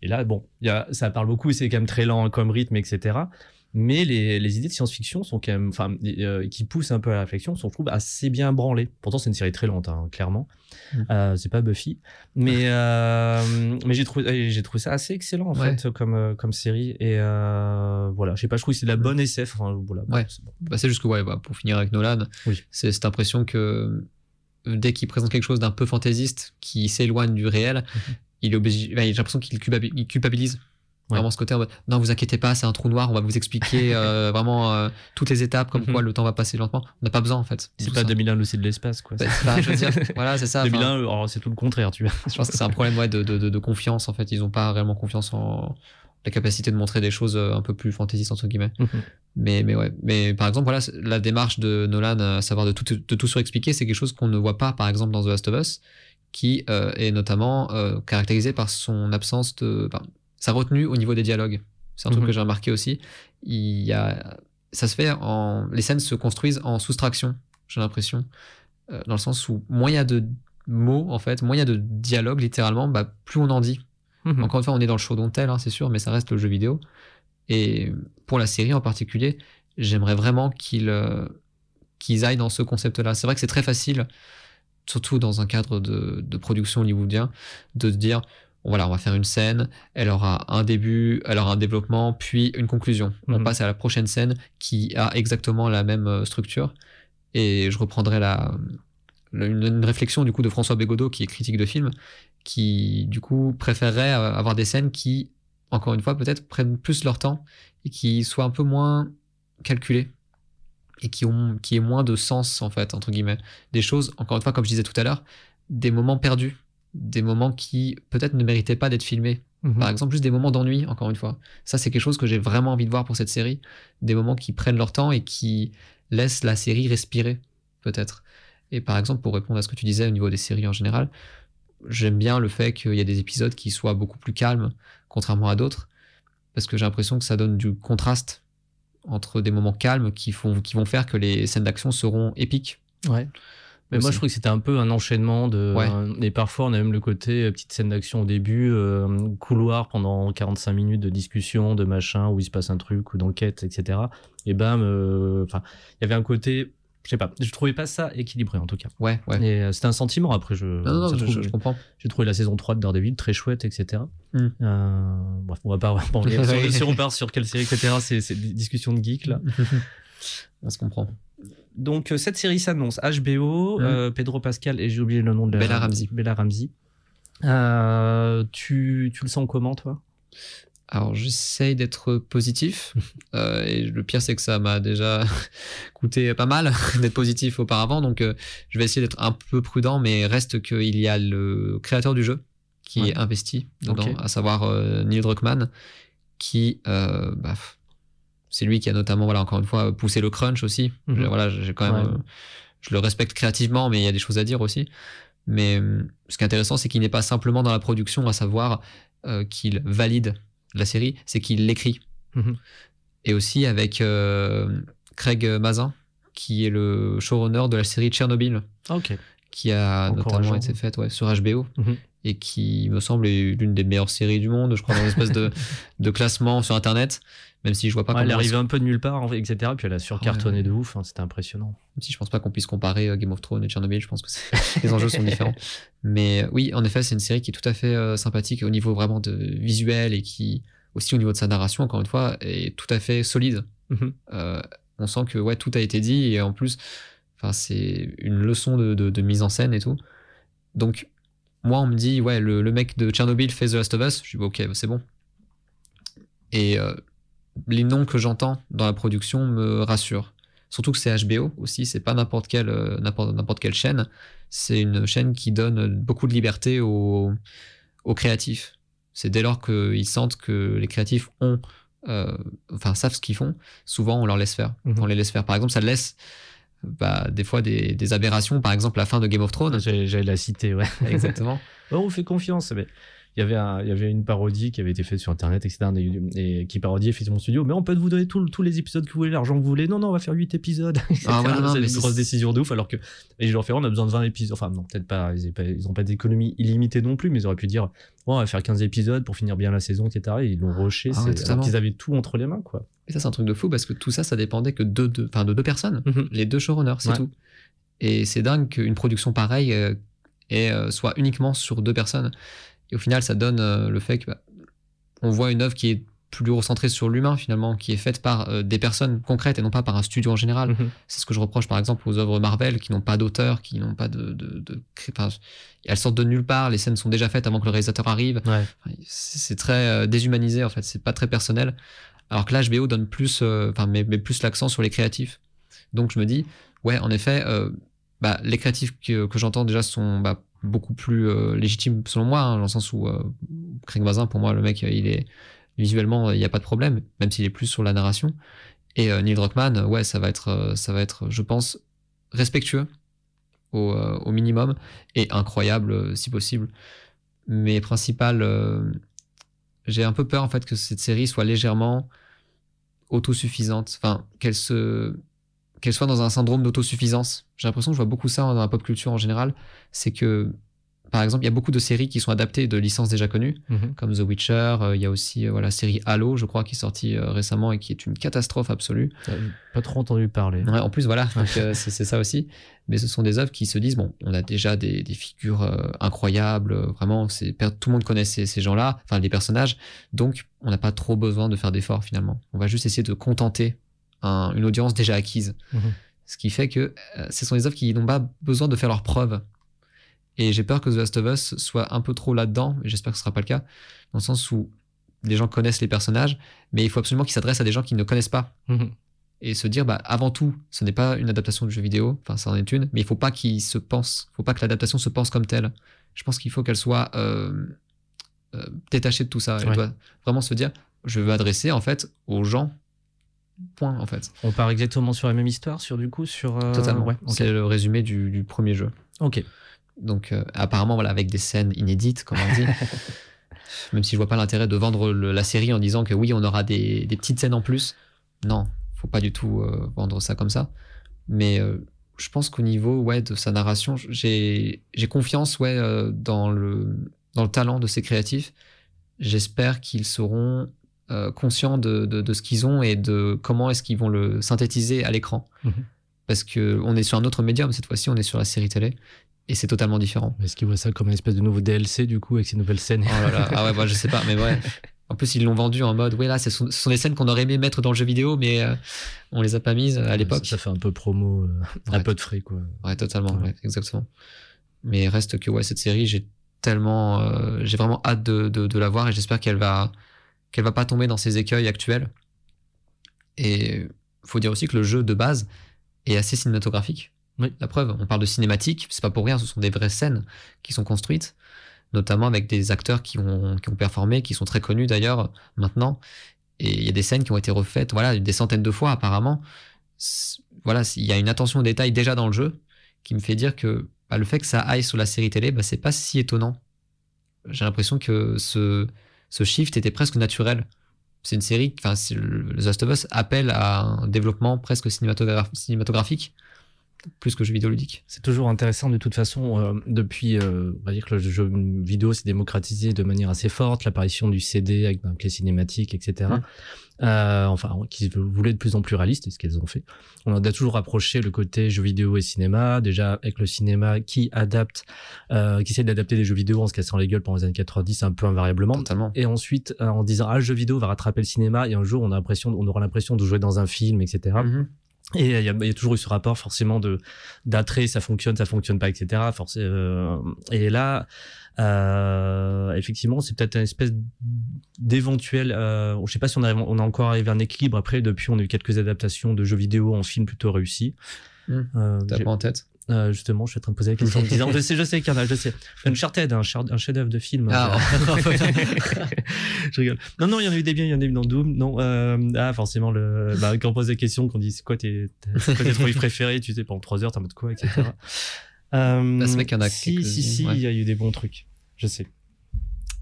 Et là, bon, il y a, ça parle beaucoup, c'est quand même très lent comme rythme, etc. Mais les, les idées de science-fiction sont quand même, enfin, euh, qui poussent un peu à la réflexion, sont, je trouve, assez bien branlées. Pourtant, c'est une série très lente, hein, clairement. Mm. Euh, c'est pas Buffy, mais *laughs* euh, mais j'ai trouvé, j'ai trouvé ça assez excellent en Ouais. fait comme euh, comme série. Et euh, voilà, je sais pas, je trouve que c'est de la bonne SF. Enfin, voilà, Ouais. c'est bon. Bah, c'est juste que, ouais, bah, pour finir avec Nolan, Oui. c'est cette impression que euh, dès qu'il présente quelque chose d'un peu fantaisiste, qui s'éloigne du réel, Mhm. il est obligé, bah, j'ai l'impression qu'il culpabi- il culpabilise. Ouais. Vraiment ce côté en mode, non, vous inquiétez pas, c'est un trou noir, on va vous expliquer *laughs* euh, vraiment euh, toutes les étapes, comme Mhm. quoi le temps va passer lentement. On n'a pas besoin en fait. C'est pas ça. 2001 le c'est de l'espace quoi. Bah, c'est pas- je veux dire, *laughs* voilà, c'est ça. enfin, 2001, alors, c'est tout le contraire, tu vois. je pense que c'est un problème ouais, de, de, de- de confiance en fait. Ils n'ont pas réellement confiance en la capacité de montrer des choses euh, un peu plus fantaisistes entre guillemets. Mhm. Mais, mais ouais. Mais par exemple, voilà, la démarche de Nolan, à savoir de tout, de tout surexpliquer, c'est quelque chose qu'on ne voit pas, par exemple, dans The Last of Us, qui euh, est notamment caractérisé par son absence de. enfin, sa retenue au niveau des dialogues. C'est un truc Mhm. que j'ai remarqué aussi. Il y a, ça se fait en. Les scènes se construisent en soustraction, j'ai l'impression. Euh, dans le sens où moins il y a de mots, en fait, moins il y a de dialogue, littéralement, bah, plus on en dit. Mhm. Encore une fois, on est dans le show don't tell, hein, c'est sûr, mais ça reste le jeu vidéo. Et pour la série en particulier, j'aimerais vraiment qu'ils euh, qu'ils aillent dans ce concept-là. C'est vrai que c'est très facile, surtout dans un cadre de, de production hollywoodien, de se dire voilà, on va faire une scène, elle aura un début, elle aura un développement, puis une conclusion. On Mhm. passe à la prochaine scène qui a exactement la même euh, structure. Et je reprendrai la, une réflexion du coup de François Bégodeau, qui est critique de film, qui du coup préférerait euh, avoir des scènes qui, encore une fois, peut-être prennent plus leur temps et qui soient un peu moins calculées et qui ont qui aient moins de sens en fait entre guillemets des choses encore une fois comme je disais tout à l'heure des moments perdus des moments qui peut-être ne méritaient pas d'être filmés Mhm. par exemple juste des moments d'ennui encore une fois ça c'est quelque chose que j'ai vraiment envie de voir pour cette série des moments qui prennent leur temps et qui laissent la série respirer peut-être et par exemple pour répondre à ce que tu disais au niveau des séries en général j'aime bien le fait qu'il y ait des épisodes qui soient beaucoup plus calmes contrairement à d'autres parce que j'ai l'impression que ça donne du contraste entre des moments calmes qui, font, qui vont faire que les scènes d'action seront épiques. Ouais. Mais moi, je trouve que c'était un peu un enchaînement de. Ouais. Et parfois, on a même le côté euh, petite scène d'action au début, euh, couloir pendant 45 minutes de discussion, de machin, où il se passe un truc, ou d'enquête, etc. Et bam, euh, il y avait un côté. Je sais pas, je trouvais pas ça équilibré en tout cas. Ouais, ouais. Et euh, c'était un sentiment après. Je, non, non, ça je, trouve- je- je comprends. J'ai trouvé la saison 3 de Daredevil très chouette, etc. Mm. Euh, bref, on va pas, on va pas en revenir *laughs* sur- Oui. si on part sur quelle série, etc. C'est des discussions de geeks là. *laughs* On se comprend. Donc euh, cette série s'annonce HBO, Mm. euh, Pedro Pascal et j'ai oublié le nom de la Bella Ramsey. Bella Ramsey. Euh, tu, tu le sens comment toi? Alors, j'essaye d'être positif. *laughs* euh, et le pire, c'est que ça m'a déjà *laughs* coûté pas mal *laughs* d'être positif auparavant. Donc, je vais essayer d'être un peu prudent, mais reste qu'il y a le créateur du jeu qui Ouais. est investi dedans, à savoir Neil Druckmann, qui, bah, c'est lui qui a notamment, voilà, encore une fois, poussé le crunch aussi. Mhm. Je- Voilà, j'ai quand même, Ouais. euh, je le respecte créativement, mais il y a des choses à dire aussi. Mais euh, ce qui est intéressant, c'est qu'il n'est pas simplement dans la production, à savoir euh, qu'il valide la série, c'est qu'il l'écrit. Mhm. Et aussi avec euh, Craig Mazin, qui est le showrunner de la série Tchernobyl, Ok. qui a notamment été faite ouais, sur HBO. Mhm. Et qui me semble est l'une des meilleures séries du monde, je crois, dans une espèce de, *laughs* de classement sur Internet. Même si je vois pas Ouais, elle arrivée un peu de nulle part, en fait, etc. Puis elle a surcartonné de ouf, hein, c'était impressionnant. Même si je pense pas qu'on puisse comparer euh, Game of Thrones et Chernobyl, je pense que *laughs* les enjeux sont différents. Mais euh, oui, en effet, c'est une série qui est tout à fait euh, sympathique au niveau vraiment de visuel et qui, aussi au niveau de sa narration, encore une fois, est tout à fait solide. Mhm. Euh, on sent que ouais, tout a été dit et en plus, enfin, c'est une leçon de, de- de mise en scène et tout. Donc, moi, on me dit, ouais, le, le mec de Chernobyl fait The Last of Us. Je dis, bah, ok, bah, c'est bon. Et euh, les noms que j'entends dans la production me rassurent. Surtout que c'est HBO aussi, c'est pas n'importe quelle, euh, n'importe, n'importe quelle chaîne. C'est une chaîne qui donne beaucoup de liberté aux, aux créatifs. C'est dès lors qu'ils sentent que les créatifs ont, euh, enfin, savent ce qu'ils font, souvent on leur laisse faire. Mhm. On les laisse faire. Par exemple, ça laisse bah, des fois des, des aberrations. Par exemple, la fin de Game of Thrones. J'allais j'allais la citer, ouais. Exactement. *laughs* Oh, on fait confiance. Mais il y avait un- il y avait une parodie qui avait été faite sur internet, etc. Et, et qui parodiait effectivement Studio. Mais on peut vous donner tout- tous les épisodes que vous voulez, l'argent que vous voulez. Non, non, on va faire 8 épisodes. Ah *laughs* ouais, c'est une grosse décision de ouf. Alors que et je leur fais, on a besoin de 20 épisodes. Enfin, non, peut-être pas. Ils n'ont pas, ils ont pas d'économie illimitée non plus, mais ils auraient pu dire, bon, on va faire 15 épisodes pour finir bien la saison, etc. Et ils l'ont rushé. Ah c'est- ouais, alors qu'ils avaient tout entre les mains, quoi. Et ça, c'est un truc de fou parce que tout ça, ça dépendait que de deux, enfin, de deux personnes. Mhm. Les deux showrunners, c'est Ouais. tout. Et c'est dingue qu'une production pareille euh, euh, soit uniquement sur deux personnes. Et au final, ça donne euh, le fait que bah, on voit une œuvre qui est plus recentrée sur l'humain finalement, qui est faite par euh, des personnes concrètes et non pas par un studio en général. Mhm. C'est ce que je reproche par exemple aux œuvres Marvel qui n'ont pas d'auteur, qui n'ont pas de, de, de- enfin, elles sortent de nulle part. Les scènes sont déjà faites avant que le réalisateur arrive. Ouais. Enfin, c'est très euh, déshumanisé en fait, c'est pas très personnel. Alors que là, HBO donne plus, euh, enfin, met, met plus l'accent sur les créatifs. Donc je me dis, ouais, en effet, bah, les créatifs que, que j'entends déjà sont bah, beaucoup plus euh, légitimes selon moi, hein, dans le sens où euh, Craig Mazin, pour moi, le mec, il est visuellement, il n'y a pas de problème, même s'il est plus sur la narration. Et euh, Neil Druckmann, ouais, ça va être, euh, ça va être, je pense, respectueux au, euh, au minimum et incroyable euh, si possible. Mes principales euh, j'ai un peu peur en fait que cette série soit légèrement autosuffisante, enfin qu'elle se qu'elle soit dans un syndrome d'autosuffisance. J'ai l'impression que je vois beaucoup ça dans la pop culture en général, c'est que par exemple, il y a beaucoup de séries qui sont adaptées de licences déjà connues, Mhm. comme The Witcher. euh, Il y a aussi euh, voilà, la série Halo, je crois, qui est sortie euh, récemment et qui est une catastrophe absolue. Pas trop entendu parler. Ouais, en plus, voilà, c'est ça aussi. Mais ce sont des œuvres qui se disent bon, on a déjà des, des figures incroyables, vraiment, tout le monde connaît ces, ces gens-là, enfin les personnages, donc on n'a pas trop besoin de faire d'efforts finalement. On va juste essayer de contenter un- une audience déjà acquise. Mhm. Ce qui fait que euh, ce sont des œuvres qui n'ont pas besoin de faire leurs preuves. Et j'ai peur que The Last of Us soit un peu trop là-dedans, et j'espère que ce sera pas le cas, dans le sens où les gens connaissent les personnages, mais il faut absolument qu'ils s'adressent à des gens qui ne connaissent pas Mhm. et se dire bah avant tout ce n'est pas une adaptation de jeu vidéo enfin ça en est une mais il faut pas qu'il se pense faut pas que l'adaptation se pense comme telle je pense qu'il faut qu'elle soit euh, euh, détachée de tout ça elle Ouais. doit vraiment se dire je veux adresser en fait aux gens point en fait. On part exactement sur la même histoire, sur du coup, sur. euh, totalement. Ouais, c'est le résumé du, du premier jeu. Ok. donc euh, apparemment voilà avec des scènes inédites comme on dit. *laughs* Même si je vois pas l'intérêt de vendre le- la série en disant que oui on aura des, des petites scènes en plus. Non faut pas du tout euh, vendre ça comme ça. Mais euh, je pense qu'au niveau ouais de sa narration j'ai confiance ouais euh, dans le dans le talent de ces créatifs. J'espère qu'ils seront euh, conscients de, de, de ce qu'ils ont et de comment est-ce qu'ils vont le synthétiser à l'écran Mhm. parce que on est sur un autre médium cette fois-ci on est sur la série télé et c'est totalement différent Est-ce qu'ils voient ça comme une espèce de nouveau DLC, du coup, avec ces nouvelles scènes? Oh là là, ah ouais, *laughs* bah, je sais pas, mais ouais. En plus, ils l'ont vendu en mode, oui, là, ce sont, ce sont des scènes qu'on aurait aimé mettre dans le jeu vidéo, mais euh, on les a pas mises à l'époque. Ça, ça fait un peu promo, euh, un peu de frais, quoi. Ouais, totalement, Ouais. ouais, exactement. Mais reste que, ouais, cette série, j'ai tellement, euh, j'ai vraiment hâte de, de, de la voir et j'espère qu'elle va, qu'elle va pas tomber dans ses écueils actuels. Et faut dire aussi que le jeu de base est assez cinématographique. Oui. La preuve, on parle de cinématique, c'est pas pour rien, ce sont des vraies scènes qui sont construites, notamment avec des acteurs qui ont, qui ont performé, qui sont très connus d'ailleurs maintenant. Et il y a des scènes qui ont été refaites, voilà, des centaines de fois apparemment. Voilà, il y a une attention au détail déjà dans le jeu qui me fait dire que bah, le fait que ça aille sur la série télé, bah, c'est pas si étonnant. J'ai l'impression que ce, ce shift était presque naturel. C'est une série, enfin, The Last of Us appelle à un développement presque cinématograph- cinématographique. Plus que jeu vidéo ludique. C'est toujours intéressant de toute façon. euh, depuis, euh, on va dire que le jeu vidéo s'est démocratisé de manière assez forte, l'apparition du CD avec, ben, les cinématiques, etc. Mm. Euh, enfin, qui voulaient de plus en plus réalistes, et ce qu'elles ont fait. On a toujours rapproché le côté jeu vidéo et cinéma. Déjà avec le cinéma qui adapte, euh, qui essaie d'adapter les jeux vidéo en se cassant les gueules pendant les années 90 un peu invariablement. Totalement. Et ensuite, euh, en disant ah le jeu vidéo va rattraper le cinéma et un jour on a l'impression, on aura l'impression de jouer dans un film, etc. Et il y, a- il y a toujours eu ce rapport forcément de d'attrait, ça fonctionne, ça fonctionne pas, etc. Forcé- euh, et là, euh, effectivement, c'est peut-être une espèce d'éventuel. Euh, je sais pas si on, arrive, on a encore arrivé à un équilibre. Après, depuis, on a eu quelques adaptations de jeux vidéo en film plutôt réussis. Hmm. Euh, T'as pas en tête? Euh, justement, je suis en train de poser la question en me disant, je sais, je sais, Carnal, je sais. Uncharted, un, un chef-d'œuvre de film. Ah, *laughs* je rigole. Non, non, il y en a eu des biens, il y en a eu dans Doom. Non, euh, ah, forcément, le, bah, quand on pose des questions, qu'on dit c'est quoi tes, quoi tes trucs préférés, tu sais, pendant 3 heures, t'es en mode quoi, etc. *laughs* Euh, Bah, c'est vrai qu'il y en a Si, si, si, ouais. il y a eu des bons trucs. Je sais.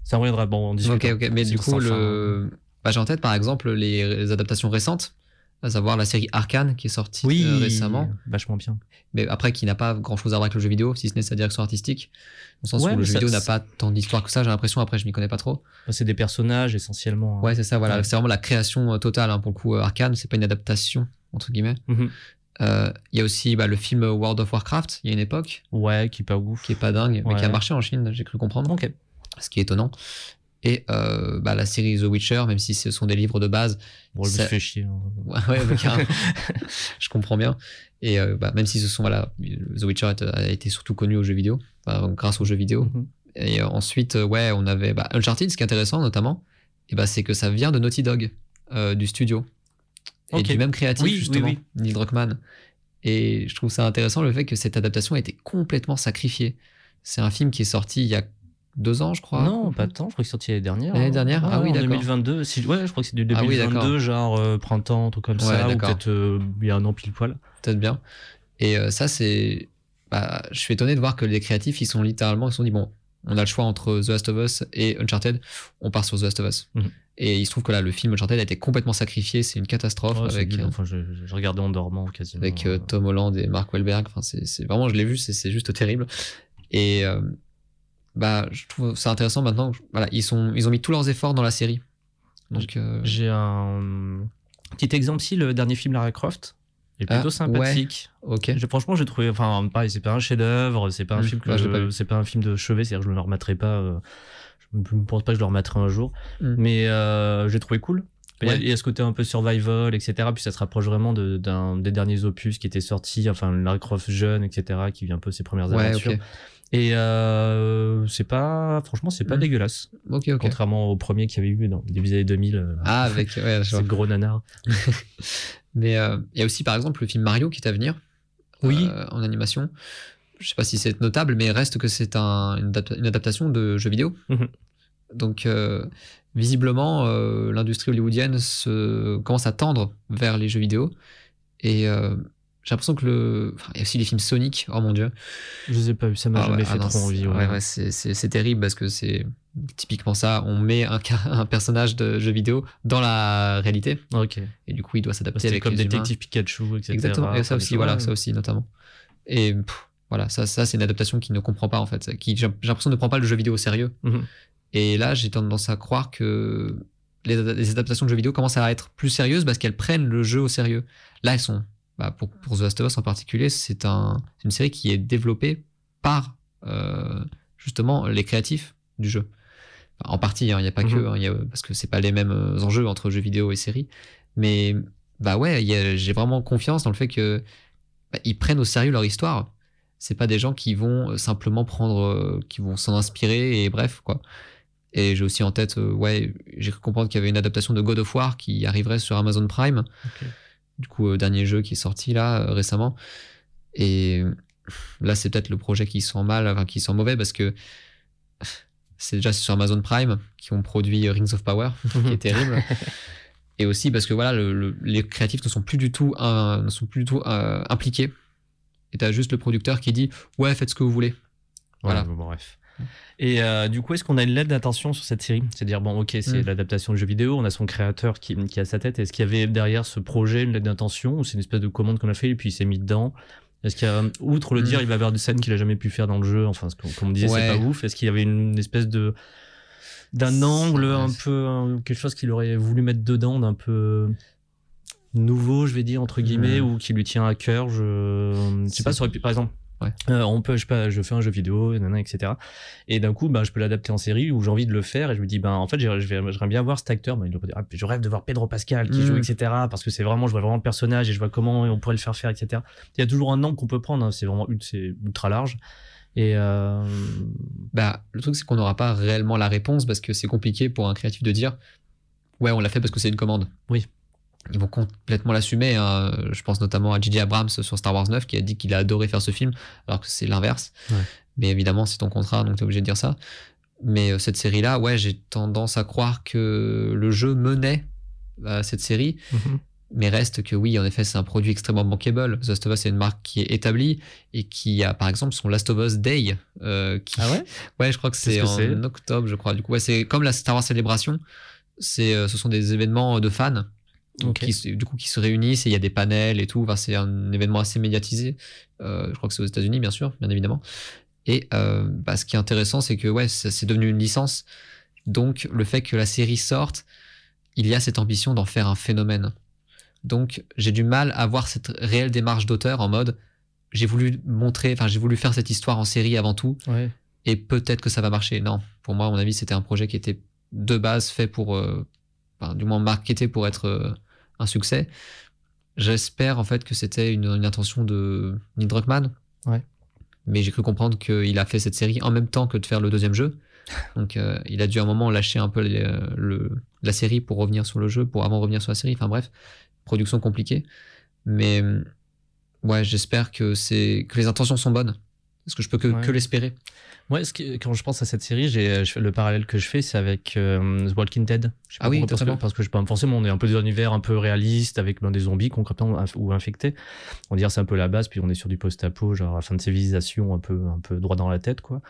Ça reviendra, bon, on discute. Ok, ok. Mais du coup, le... bah, j'ai en tête par exemple les, les adaptations récentes, à savoir la série Arcane qui est sortie Oui, euh, récemment, Vachement bien. mais après qui n'a pas grand chose à voir avec le jeu vidéo, si ce n'est sa direction artistique. Dans le sens Ouais, où le mais jeu ça- vidéo n'a pas tant d'histoire que ça, j'ai l'impression, après je m'y connais pas trop. C'est des personnages essentiellement. hein. Ouais, c'est ça, voilà. Ouais. C'est vraiment la création euh, totale, hein, pour le coup, euh, Arcane, c'est pas une adaptation, entre guillemets. Mhm. Euh, Il y a aussi bah, le film World of Warcraft, il y a une époque, Ouais, qui est pas ouf. qui est pas dingue, mais qui a marché en Chine, j'ai cru comprendre. Ok. ce qui est étonnant. Et euh, bah, la série The Witcher, même si ce sont des livres de base, Bon, Ça- fait chier. hein. *laughs* ouais, ouais, *laughs* je comprends bien. Et euh, bah, même si ce sont, voilà, The Witcher a- été surtout connu aux jeux vidéo, grâce aux jeux vidéo. Mhm. Et euh, ensuite, ouais, on avait bah, Uncharted, ce qui est intéressant notamment, et bah, c'est que ça vient de Naughty Dog, du studio. Et Ok. du même créatif, Oui, oui, justement, oui. Neil Druckmann. Et je trouve ça intéressant le fait que cette adaptation a été complètement sacrifiée. C'est un film qui est sorti il y a deux ans, je crois. Non, pas tant. Je crois qu'il est sorti l'année dernière. L'année hein. dernière Ah oui, d'accord. 2022. Si- Ouais, je crois que c'est du Ah oui, 2022, genre euh, printemps, un truc comme Ouais, ça, ou peut-être euh, il y a un an pile poil. peut-être bien. Et euh, ça, c'est. Bah, je suis étonné de voir que les créatifs, ils sont littéralement, ils se sont dit, bon, on a le choix entre The Last of Us et Uncharted, on part sur The Last of Us. Mhm. Et il se trouve que là, le film Uncharted a été complètement sacrifié, c'est une catastrophe avec, euh, Enfin, je, je regardais en dormant quasiment. avec euh, Tom Holland et Mark Wahlberg. Enfin, c'est c'est- vraiment, je l'ai vu, c'est c'est juste terrible. Et euh, bah, je trouve ça intéressant maintenant. Voilà, ils, sont, ils ont mis tous leurs efforts dans la série. Donc, euh, J'ai un petit exemple si le dernier film Lara Croft est Ah, plutôt sympathique. ok. Je- franchement, j'ai trouvé. Enfin, pareil, c'est pas un chef-d'œuvre, c'est pas un Mm, film ouais, vu. c'est pas un film de chevet, c'est-à-dire que je ne le remettrai pas. euh, je ne pense pas que je le remettrai un jour, Mm. mais euh, j'ai trouvé cool. Il y a- Ouais. il y, a ce côté un peu survival, etc. Puis ça se rapproche vraiment de- d'un des derniers opus qui étaient sortis, enfin Lara Croft jeune, etc. Qui vit un peu ses premières Ouais, aventures. Et euh, c'est pas, franchement, c'est pas Mm. dégueulasse. Contrairement au premier qu'il y avait eu dans les début des années 2000. euh, Ah, avec. Ouais, *laughs* gros nanar. *laughs* Mais euh, il y a aussi par exemple le film Mario qui est à venir. Oui. euh, en animation. Je sais pas si c'est notable, mais reste que c'est un, une, adap- une adaptation de jeux vidéo. Mhm. Donc visiblement, l'industrie hollywoodienne se commence à tendre vers les jeux vidéo. Et j'ai l'impression que le. enfin, il y a aussi les films Sonic, oh mon dieu. Je les ai pas vus, ça m'a Ah jamais ouais, fait ah non, trop envie. ouais, ouais. ouais, c'est- terrible parce que c'est typiquement ça. On met un, *laughs* un personnage de jeu vidéo dans la réalité Ok. et du coup il doit s'adapter avec comme les humains. Détective Pikachu, etc. Exactement. Et ça aussi, voilà, ça aussi notamment. Et pff, voilà, ça, ça c'est une adaptation qui ne comprend pas en fait, qui j'ai l'impression ne prend pas le jeu vidéo au sérieux. Mhm. Et là, j'ai tendance à croire que les adaptations de jeux vidéo commencent à être plus sérieuses parce qu'elles prennent le jeu au sérieux. Là, elles sont, bah, pour, pour The Last of Us en particulier, c'est un, c'est une série qui est développée par euh, justement les créatifs du jeu. Enfin, en partie, hein, il n'y a pas que, Mhm. hein, y a- parce que c'est pas les mêmes euh, enjeux entre jeux vidéo et séries. Mais bah ouais, j'ai vraiment confiance dans le fait que bah, ils prennent au sérieux leur histoire. C'est pas des gens qui vont euh, simplement prendre, qui vont s'en inspirer et bref quoi. Et j'ai aussi en tête, euh, ouais, j'ai cru comprendre qu'il y avait une adaptation de God of War qui arriverait sur Amazon Prime. Du coup, euh, dernier jeu qui est sorti là euh, récemment. Et là, c'est peut-être le projet qui sent mal, enfin qui sent mauvais parce que c'est déjà sur Amazon Prime qui ont produit Rings of Power, *laughs* qui est terrible. *laughs* Et aussi parce que voilà, le- le- les créatifs ne sont plus du tout, euh, ne sont plus du tout euh, impliqués. Et t'as juste le producteur qui dit ouais, faites ce que vous voulez. Voilà. Bon, bref. Et euh, du coup, est-ce qu'on a une lettre d'attention sur cette série? C'est-à-dire, bon, ok, c'est Mm. l'adaptation de jeu vidéo, on a son créateur qui, qui a sa tête. Est-ce qu'il y avait derrière ce projet une lettre d'intention ou c'est une espèce de commande qu'on a fait et puis il s'est mis dedans? Est-ce qu'il y a, outre le Mm. dire, il va y avoir des scènes qu'il a jamais pu faire dans le jeu, enfin, comme on disait, Ouais. c'est pas ouf. Est-ce qu'il y avait une espèce de d'un angle un peu un- quelque chose qu'il aurait voulu mettre dedans d'un peu nouveau je vais dire entre guillemets Mm. ou qui lui tient à cœur? Je je sais pas ça aurait pu par exemple Ouais. euh, on peut je sais pas je fais un jeu vidéo nanana, etc et d'un coup bah, je peux l'adapter en série où j'ai envie de le faire et je me dis ben en fait j'aimerais bien voir cet acteur ben, il doit dire, ah, je rêve de voir Pedro Pascal qui Mm. joue etc parce que c'est vraiment je vois vraiment le personnage et je vois comment on pourrait le faire faire etc il y a toujours un angle qu'on peut prendre hein, c'est vraiment ultra large et euh, Bah, le truc, c'est qu'on n'aura pas réellement la réponse parce que c'est compliqué pour un créatif de dire Ouais, on l'a fait parce que c'est une commande. Oui. Ils vont complètement l'assumer. hein. Je pense notamment à J.J. Abrams sur Star Wars 9 qui a dit qu'il a adoré faire ce film, alors que c'est l'inverse. Ouais. Mais évidemment, c'est ton contrat, donc tu es obligé de dire ça. Mais euh, cette série-là, ouais, j'ai tendance à croire que le jeu menait à cette série. mhm. Mais reste que oui, en effet, c'est un produit extrêmement bankable. The Last of Us, c'est une marque qui est établie et qui a, par exemple, son Last of Us Day. euh, qui... ah ouais? Ouais, je crois que c'est en octobre, je crois. Du coup, ouais, c'est comme la Star Wars Célébration. C'est, euh, ce sont des événements de fans Ok. qui, du coup, qui se réunissent et il y a des panels et tout. Enfin, c'est un événement assez médiatisé. Euh, je crois que c'est aux États-Unis, bien sûr, bien évidemment. Et euh, bah, ce qui est intéressant, c'est que ouais, c'est devenu une licence. Donc, le fait que la série sorte, il y a cette ambition d'en faire un phénomène. Donc, j'ai du mal à voir cette réelle démarche d'auteur en mode j'ai voulu montrer, enfin, j'ai voulu faire cette histoire en série avant tout ouais et peut-être que ça va marcher. Non, pour moi, à mon avis, c'était un projet qui était de base fait pour, euh, enfin, du moins marketé pour être euh, un succès. J'espère en fait que c'était une, une intention de Neil Druckmann. Ouais. Mais j'ai cru comprendre qu'il a fait cette série en même temps que de faire le deuxième jeu. *laughs* Donc euh, il a dû à un moment lâcher un peu les- le, la série pour revenir sur le jeu, pour avant revenir sur la série. Enfin bref, production compliquée. Mais euh, ouais, j'espère que, que les intentions sont bonnes. Parce que je peux que, Ouais. que l'espérer? Moi, quand je pense à cette série, j'ai, je le parallèle que je fais, c'est avec euh, The Walking Dead. Je sais Ah oui, parce que, parce que je pense forcément, on est un peu des univers un peu réalistes avec ben, des zombies concrètement ou infectés. On dirait c'est un peu la base, puis on est sur du post-apo, genre la fin de civilisation, un peu, un peu droit dans la tête, quoi.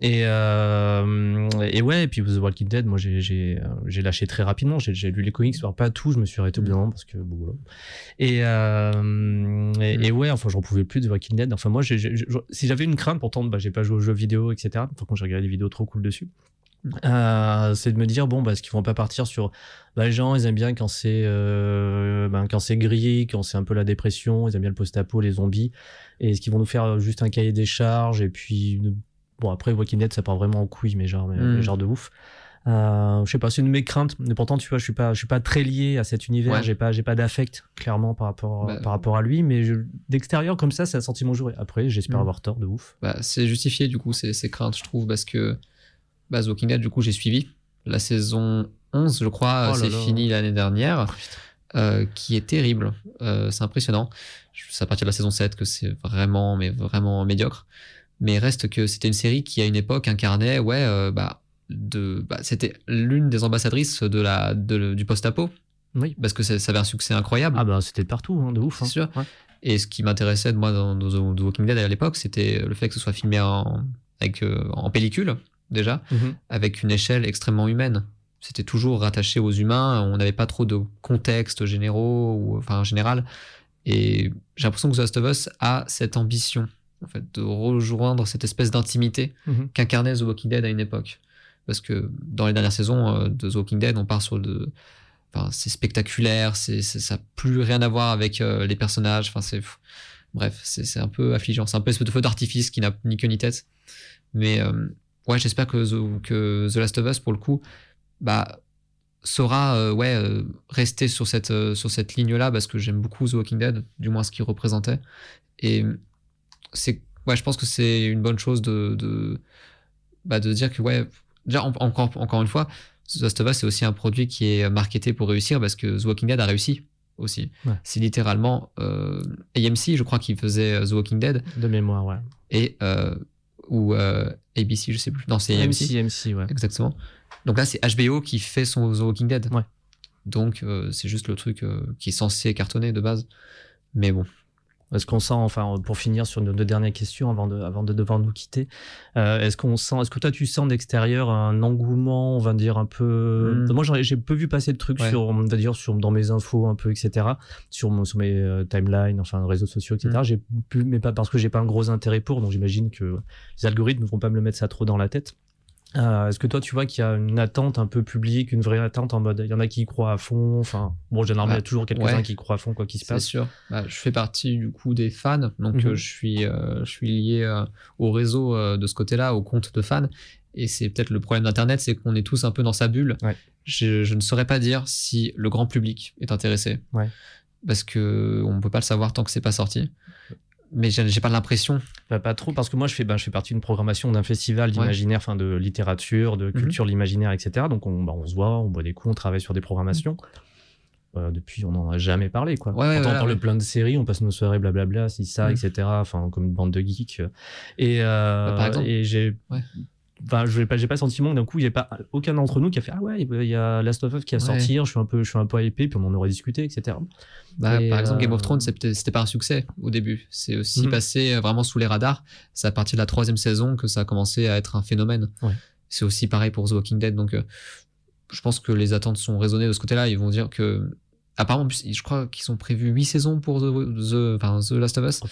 Et, euh, et ouais, et puis The Walking Dead, moi j'ai, euh, lâché très rapidement. J'ai, lu les comics, pas tout, je me suis arrêté au bout d'un moment parce que bon, voilà. Et, euh, et, et ouais, enfin, j'en pouvais plus de The Walking Dead. Enfin, moi, si j'avais une crainte, pourtant, bah, j'ai pas joué aux jeux vidéo, etc. Contre, j'ai regardé des vidéos trop cool dessus. Euh, c'est de me dire bon bah est-ce qu'ils vont pas partir sur bah, les gens ils aiment bien quand c'est euh, ben, quand c'est gris quand c'est un peu la dépression ils aiment bien le post-apo les zombies et est-ce qu'ils vont nous faire juste un cahier des charges et puis bon après Walking Dead ça part vraiment en couille mais genre mais, Mm. mais genre de ouf euh, je sais pas c'est une de mes craintes mais pourtant tu vois je suis pas je suis pas très lié à cet univers Ouais. j'ai pas j'ai pas d'affect clairement par rapport Bah, par rapport à lui mais d'extérieur comme ça c'est un sentiment joué après j'espère Mm. avoir tort de ouf Bah, c'est justifié du coup ces, ces craintes, je trouve, parce que bah, The Walking Dead, du coup, j'ai suivi la saison 11, je crois, Oh c'est fini l'année dernière, euh, qui est terrible. Euh, c'est impressionnant. C'est à partir de la saison 7 que c'est vraiment, mais vraiment médiocre. Mais reste que c'était une série qui, à une époque, incarnait, ouais, euh, bah, de, bah, c'était l'une des ambassadrices de la, de- du post-apo, oui parce que ça, ça avait un succès incroyable. ah bah c'était de partout hein, de ouf C'est hein. sûr. Ouais. Et ce qui m'intéressait de moi dans, The Walking Dead à l'époque, c'était le fait que ce soit filmé en, avec, euh, en pellicule, déjà, Mhm. avec une échelle extrêmement humaine. C'était toujours rattaché aux humains, on n'avait pas trop de contexte généraux, ou, enfin général. Et j'ai l'impression que The Last of Us a cette ambition, en fait, de rejoindre cette espèce d'intimité Mhm. qu'incarnait The Walking Dead à une époque. Parce que dans les dernières saisons euh, de The Walking Dead, on part sur de. Enfin, c'est spectaculaire, c'est, ça n'a plus rien à voir avec euh, les personnages. Enfin, c'est. Bref, c'est, un peu affligeant. C'est un peu espèce feu d'artifice qui n'a ni queue ni tête. Mais euh, ouais, j'espère que The, que The Last of Us, pour le coup, bah, saura ouais, rester sur cette, sur cette ligne-là parce que j'aime beaucoup The Walking Dead, du moins ce qu'il représentait. Et c'est, ouais, je pense que c'est une bonne chose de, de, bah, de dire que, ouais, déjà, en- encore, encore une fois, The Last of Us, c'est aussi un produit qui est marketé pour réussir parce que The Walking Dead a réussi aussi. Ouais. C'est littéralement euh, AMC, je crois, qui faisait euh, The Walking Dead de mémoire ouais et euh, ou euh, ABC, je sais plus. Non, c'est AMC. MC MC ouais Exactement. Donc là, c'est HBO qui fait son The Walking Dead. Ouais. Donc c'est juste le truc qui est censé cartonner de base. Mais bon. Est-ce qu'on sent, enfin, pour finir sur nos deux dernières questions avant de, avant de devoir nous quitter, euh, est-ce qu'on sent, est-ce que toi tu sens d'extérieur un engouement, on va dire un peu. Mm. Moi, j'ai peu vu passer de trucs Ouais. sur, on va dire sur dans mes infos un peu, etc. Sur, mon- sur mes euh, timelines, enfin réseaux sociaux, etc. Mm. J'ai pu, mais pas parce que j'ai pas un gros intérêt pour, donc j'imagine que les algorithmes ne vont pas me le mettre ça trop dans la tête. Euh, Est-ce que toi, tu vois qu'il y a une attente un peu publique, une vraie attente en mode, il y en a qui y croient à fond, enfin, bon, généralement, il y a Ouais. toujours quelques-uns Ouais. qui y croient à fond, quoi qu'il se C'est passe. sûr. Bah, je fais partie du coup des fans, donc Mhm. euh, je suis euh, je suis lié au réseau de ce côté-là, au compte de fans. Et c'est peut-être le problème d'Internet, c'est qu'on est tous un peu dans sa bulle. Ouais. Je, je ne saurais pas dire si le grand public est intéressé, Ouais. parce que on ne peut pas le savoir tant que c'est pas sorti. Mais j'ai pas l'impression. Pas trop, parce que moi, je fais, ben, je fais partie d'une programmation d'un festival d'imaginaire, enfin, de littérature, de culture, l'imaginaire, etc. Donc, on, bah, on se voit, on boit des coups, on travaille sur des programmations. Euh, depuis, on n'en a jamais parlé, quoi. Ouais, ouais, on ouais. de plein de séries, on passe nos soirées, blablabla, si ça, Mhm. etc. Enfin, comme une bande de geeks. Et, euh, Bah, et j'ai. Enfin, je n'ai pas, j'ai pas sentiment que d'un coup, il n'y a pas aucun d'entre nous qui a fait Ah ouais, il y a Last of Us qui a Ouais. sorti, je suis un peu, je suis un peu hypé, puis on en aurait discuté, etc. Bah, Et, par exemple, Game euh, of Thrones, c'était pas un succès au début. C'est aussi Mhm. passé euh, vraiment sous les radars. C'est à partir de la troisième saison que ça a commencé à être un phénomène. Ouais. C'est aussi pareil pour The Walking Dead. Donc, euh, je pense que les attentes sont raisonnées de ce côté-là. Ils vont dire que. Apparemment, je crois qu'ils ont prévu 8 saisons pour The, The, enfin, The Last of Us. Oh,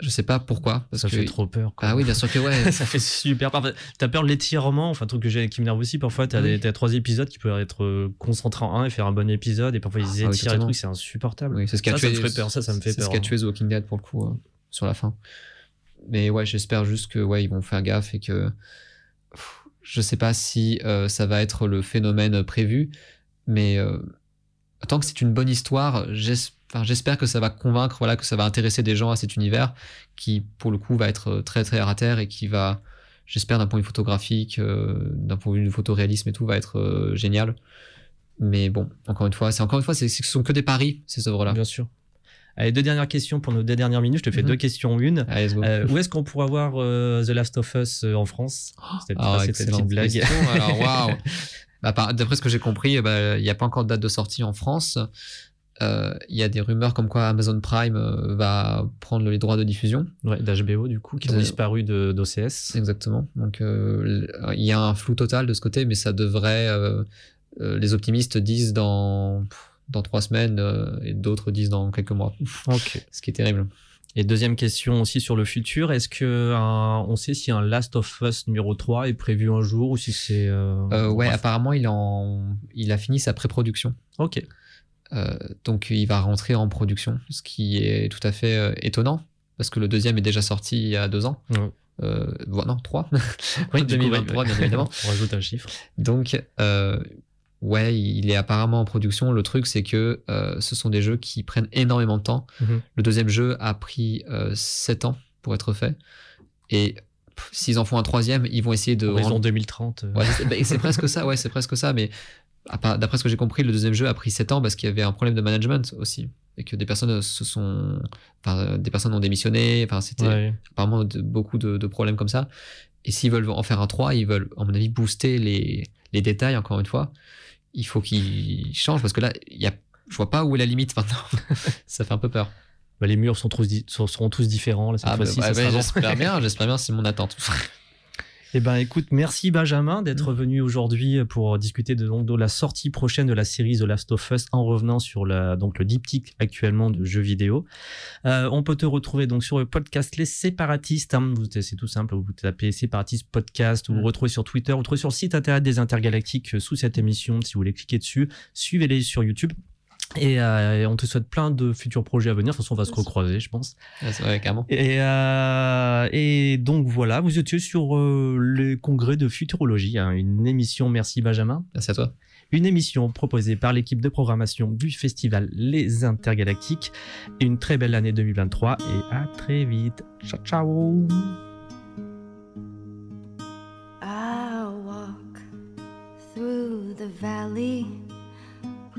Je sais pas pourquoi. Parce ça que... fait trop peur. Quoi. Ah oui, bien sûr que ouais. *laughs* ça fait super peur. T'as peur de l'étirement, enfin, un truc que j'ai, qui m'énerve aussi. Parfois, t'as, Oui. des, t'as trois épisodes qui peuvent être euh, concentrés en un et faire un bon épisode, et parfois ils Ah oui, étirent et totalement. tout, c'est insupportable. Oui, c'est ce qui a Ça, ça tué. me fait peur, ça, ça me fait c'est ce peur, qui a hein. tué The Walking Dead pour le coup euh, sur la fin. Mais ouais, j'espère juste que ouais, ils vont faire gaffe et que pff, je sais pas si euh, ça va être le phénomène prévu, mais euh, tant que c'est une bonne histoire, j'es- enfin, j'espère que ça va convaincre, voilà, que ça va intéresser des gens à cet univers qui, pour le coup, va être très très à terre et qui va, j'espère, d'un point de vue photographique, euh, d'un point de vue du photoréalisme et tout, va être euh, génial. Mais bon, encore une fois, c'est encore une fois, c'est, ce sont que des paris ces œuvres-là. Bien sûr. Allez, deux dernières questions pour nos deux dernières minutes. Je te fais Mhm. deux questions une. Allez. Euh, où est-ce qu'on pourra voir euh, The Last of Us euh, en France? C'était Ah, c'était petite blague. question. Alors, *laughs* waouh. Bah, par- D'après ce que j'ai compris, bah, il n'y a pas encore de date de sortie en France. Euh, Il y a des rumeurs comme quoi Amazon Prime euh, va prendre les droits de diffusion. Ouais, D'HBO, du coup, qui ont disparu d'OCS. Exactement. Donc, euh, il y a un flou total de ce côté, mais ça devrait. les optimistes disent dans, dans trois semaines et d'autres disent dans quelques mois. *laughs* Ok. Ce qui est terrible. Et deuxième question aussi sur le futur. Est-ce que un- on sait si un Last of Us numéro 3 est prévu un jour ou si c'est. ouais, bref. apparemment, il, en, il a fini sa pré-production. Ok. Euh, donc il va rentrer en production, ce qui est tout à fait euh, étonnant, parce que le deuxième est déjà sorti il y a deux ans. Ouais. Euh, non, trois. Oui, *laughs* du coup, 2023, ouais. bien évidemment. *laughs* On rajoute un chiffre. Donc, ouais, il est apparemment en production. Le truc, c'est que ce sont des jeux qui prennent énormément de temps. Mhm. Le deuxième jeu a pris 7 ans pour être fait. Et s'ils en font un troisième, ils vont essayer de... Horizon rendre- 2030. euh, Ouais, c'est bah, *laughs* presque ça, ouais, c'est presque ça, mais d'après ce que j'ai compris, le deuxième jeu a pris 7 ans parce qu'il y avait un problème de management aussi. Et que des personnes se sont. Enfin, des personnes ont démissionné, enfin, c'était ouais. apparemment de- beaucoup de, de problèmes comme ça. Et s'ils veulent en faire un 3, ils veulent, à mon avis, booster les, les détails, encore une fois. Il faut qu'ils changent parce que là, y a, je vois pas où est la limite maintenant. *laughs* ça fait un peu peur. Bah, les murs sont tous, seront tous différents. Ah, bah, bah, bon. j'espère *laughs* bien, j'espère bien, c'est mon attente. Eh ben, écoute, merci Benjamin d'être venu aujourd'hui pour discuter de, donc, de la sortie prochaine de la série The Last of Us en revenant sur la, donc, le diptyque actuellement de jeux vidéo. Euh, on peut te retrouver donc sur le podcast Les Séparatistes. hein. Vous- c'est tout simple, vous tapez Séparatistes Podcast, vous vous Mm. retrouvez sur Twitter, vous retrouvez sur le site internet des Intergalactiques euh, sous cette émission si vous voulez cliquer dessus. Suivez-les sur YouTube. Et, euh, et on te souhaite plein de futurs projets à venir. De toute façon, on va se recroiser, je pense. Ouais, c'est vrai, carrément. Et, euh, et donc voilà, vous étiez sur euh, le congrès de futurologie, hein, une émission, merci Benjamin, Merci à toi. une émission proposée par l'équipe de programmation du festival Les Intergalactiques. Une très belle année 2023 et à très vite. Ciao ciao I walk through the valley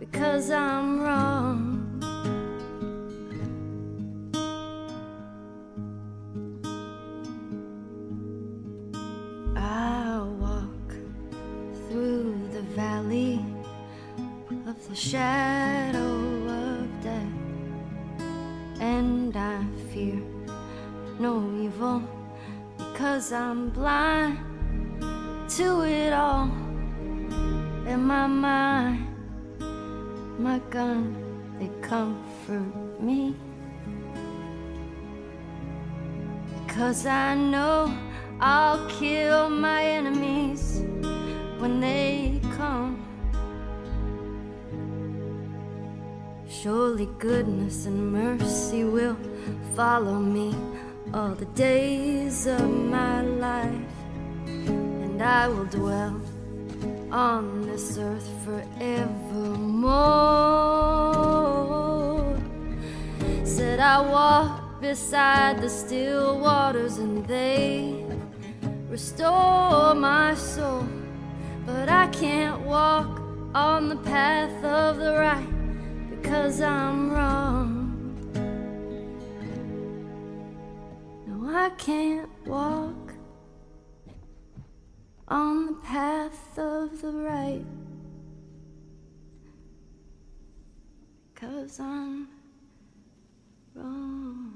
because I'm wrong. I walk through the valley of the shadow of death, and I fear no evil because I'm blind to it all in my mind. My gun, they comfort me because I know I'll kill my enemies when they come. Surely goodness and mercy will follow me all the days of my life, and I will dwell on this earth forevermore. Said I walk beside the still waters, and they restore my soul. But I can't walk on the path of the right because I'm wrong. No, I can't walk on the path of the right because I'm wrong.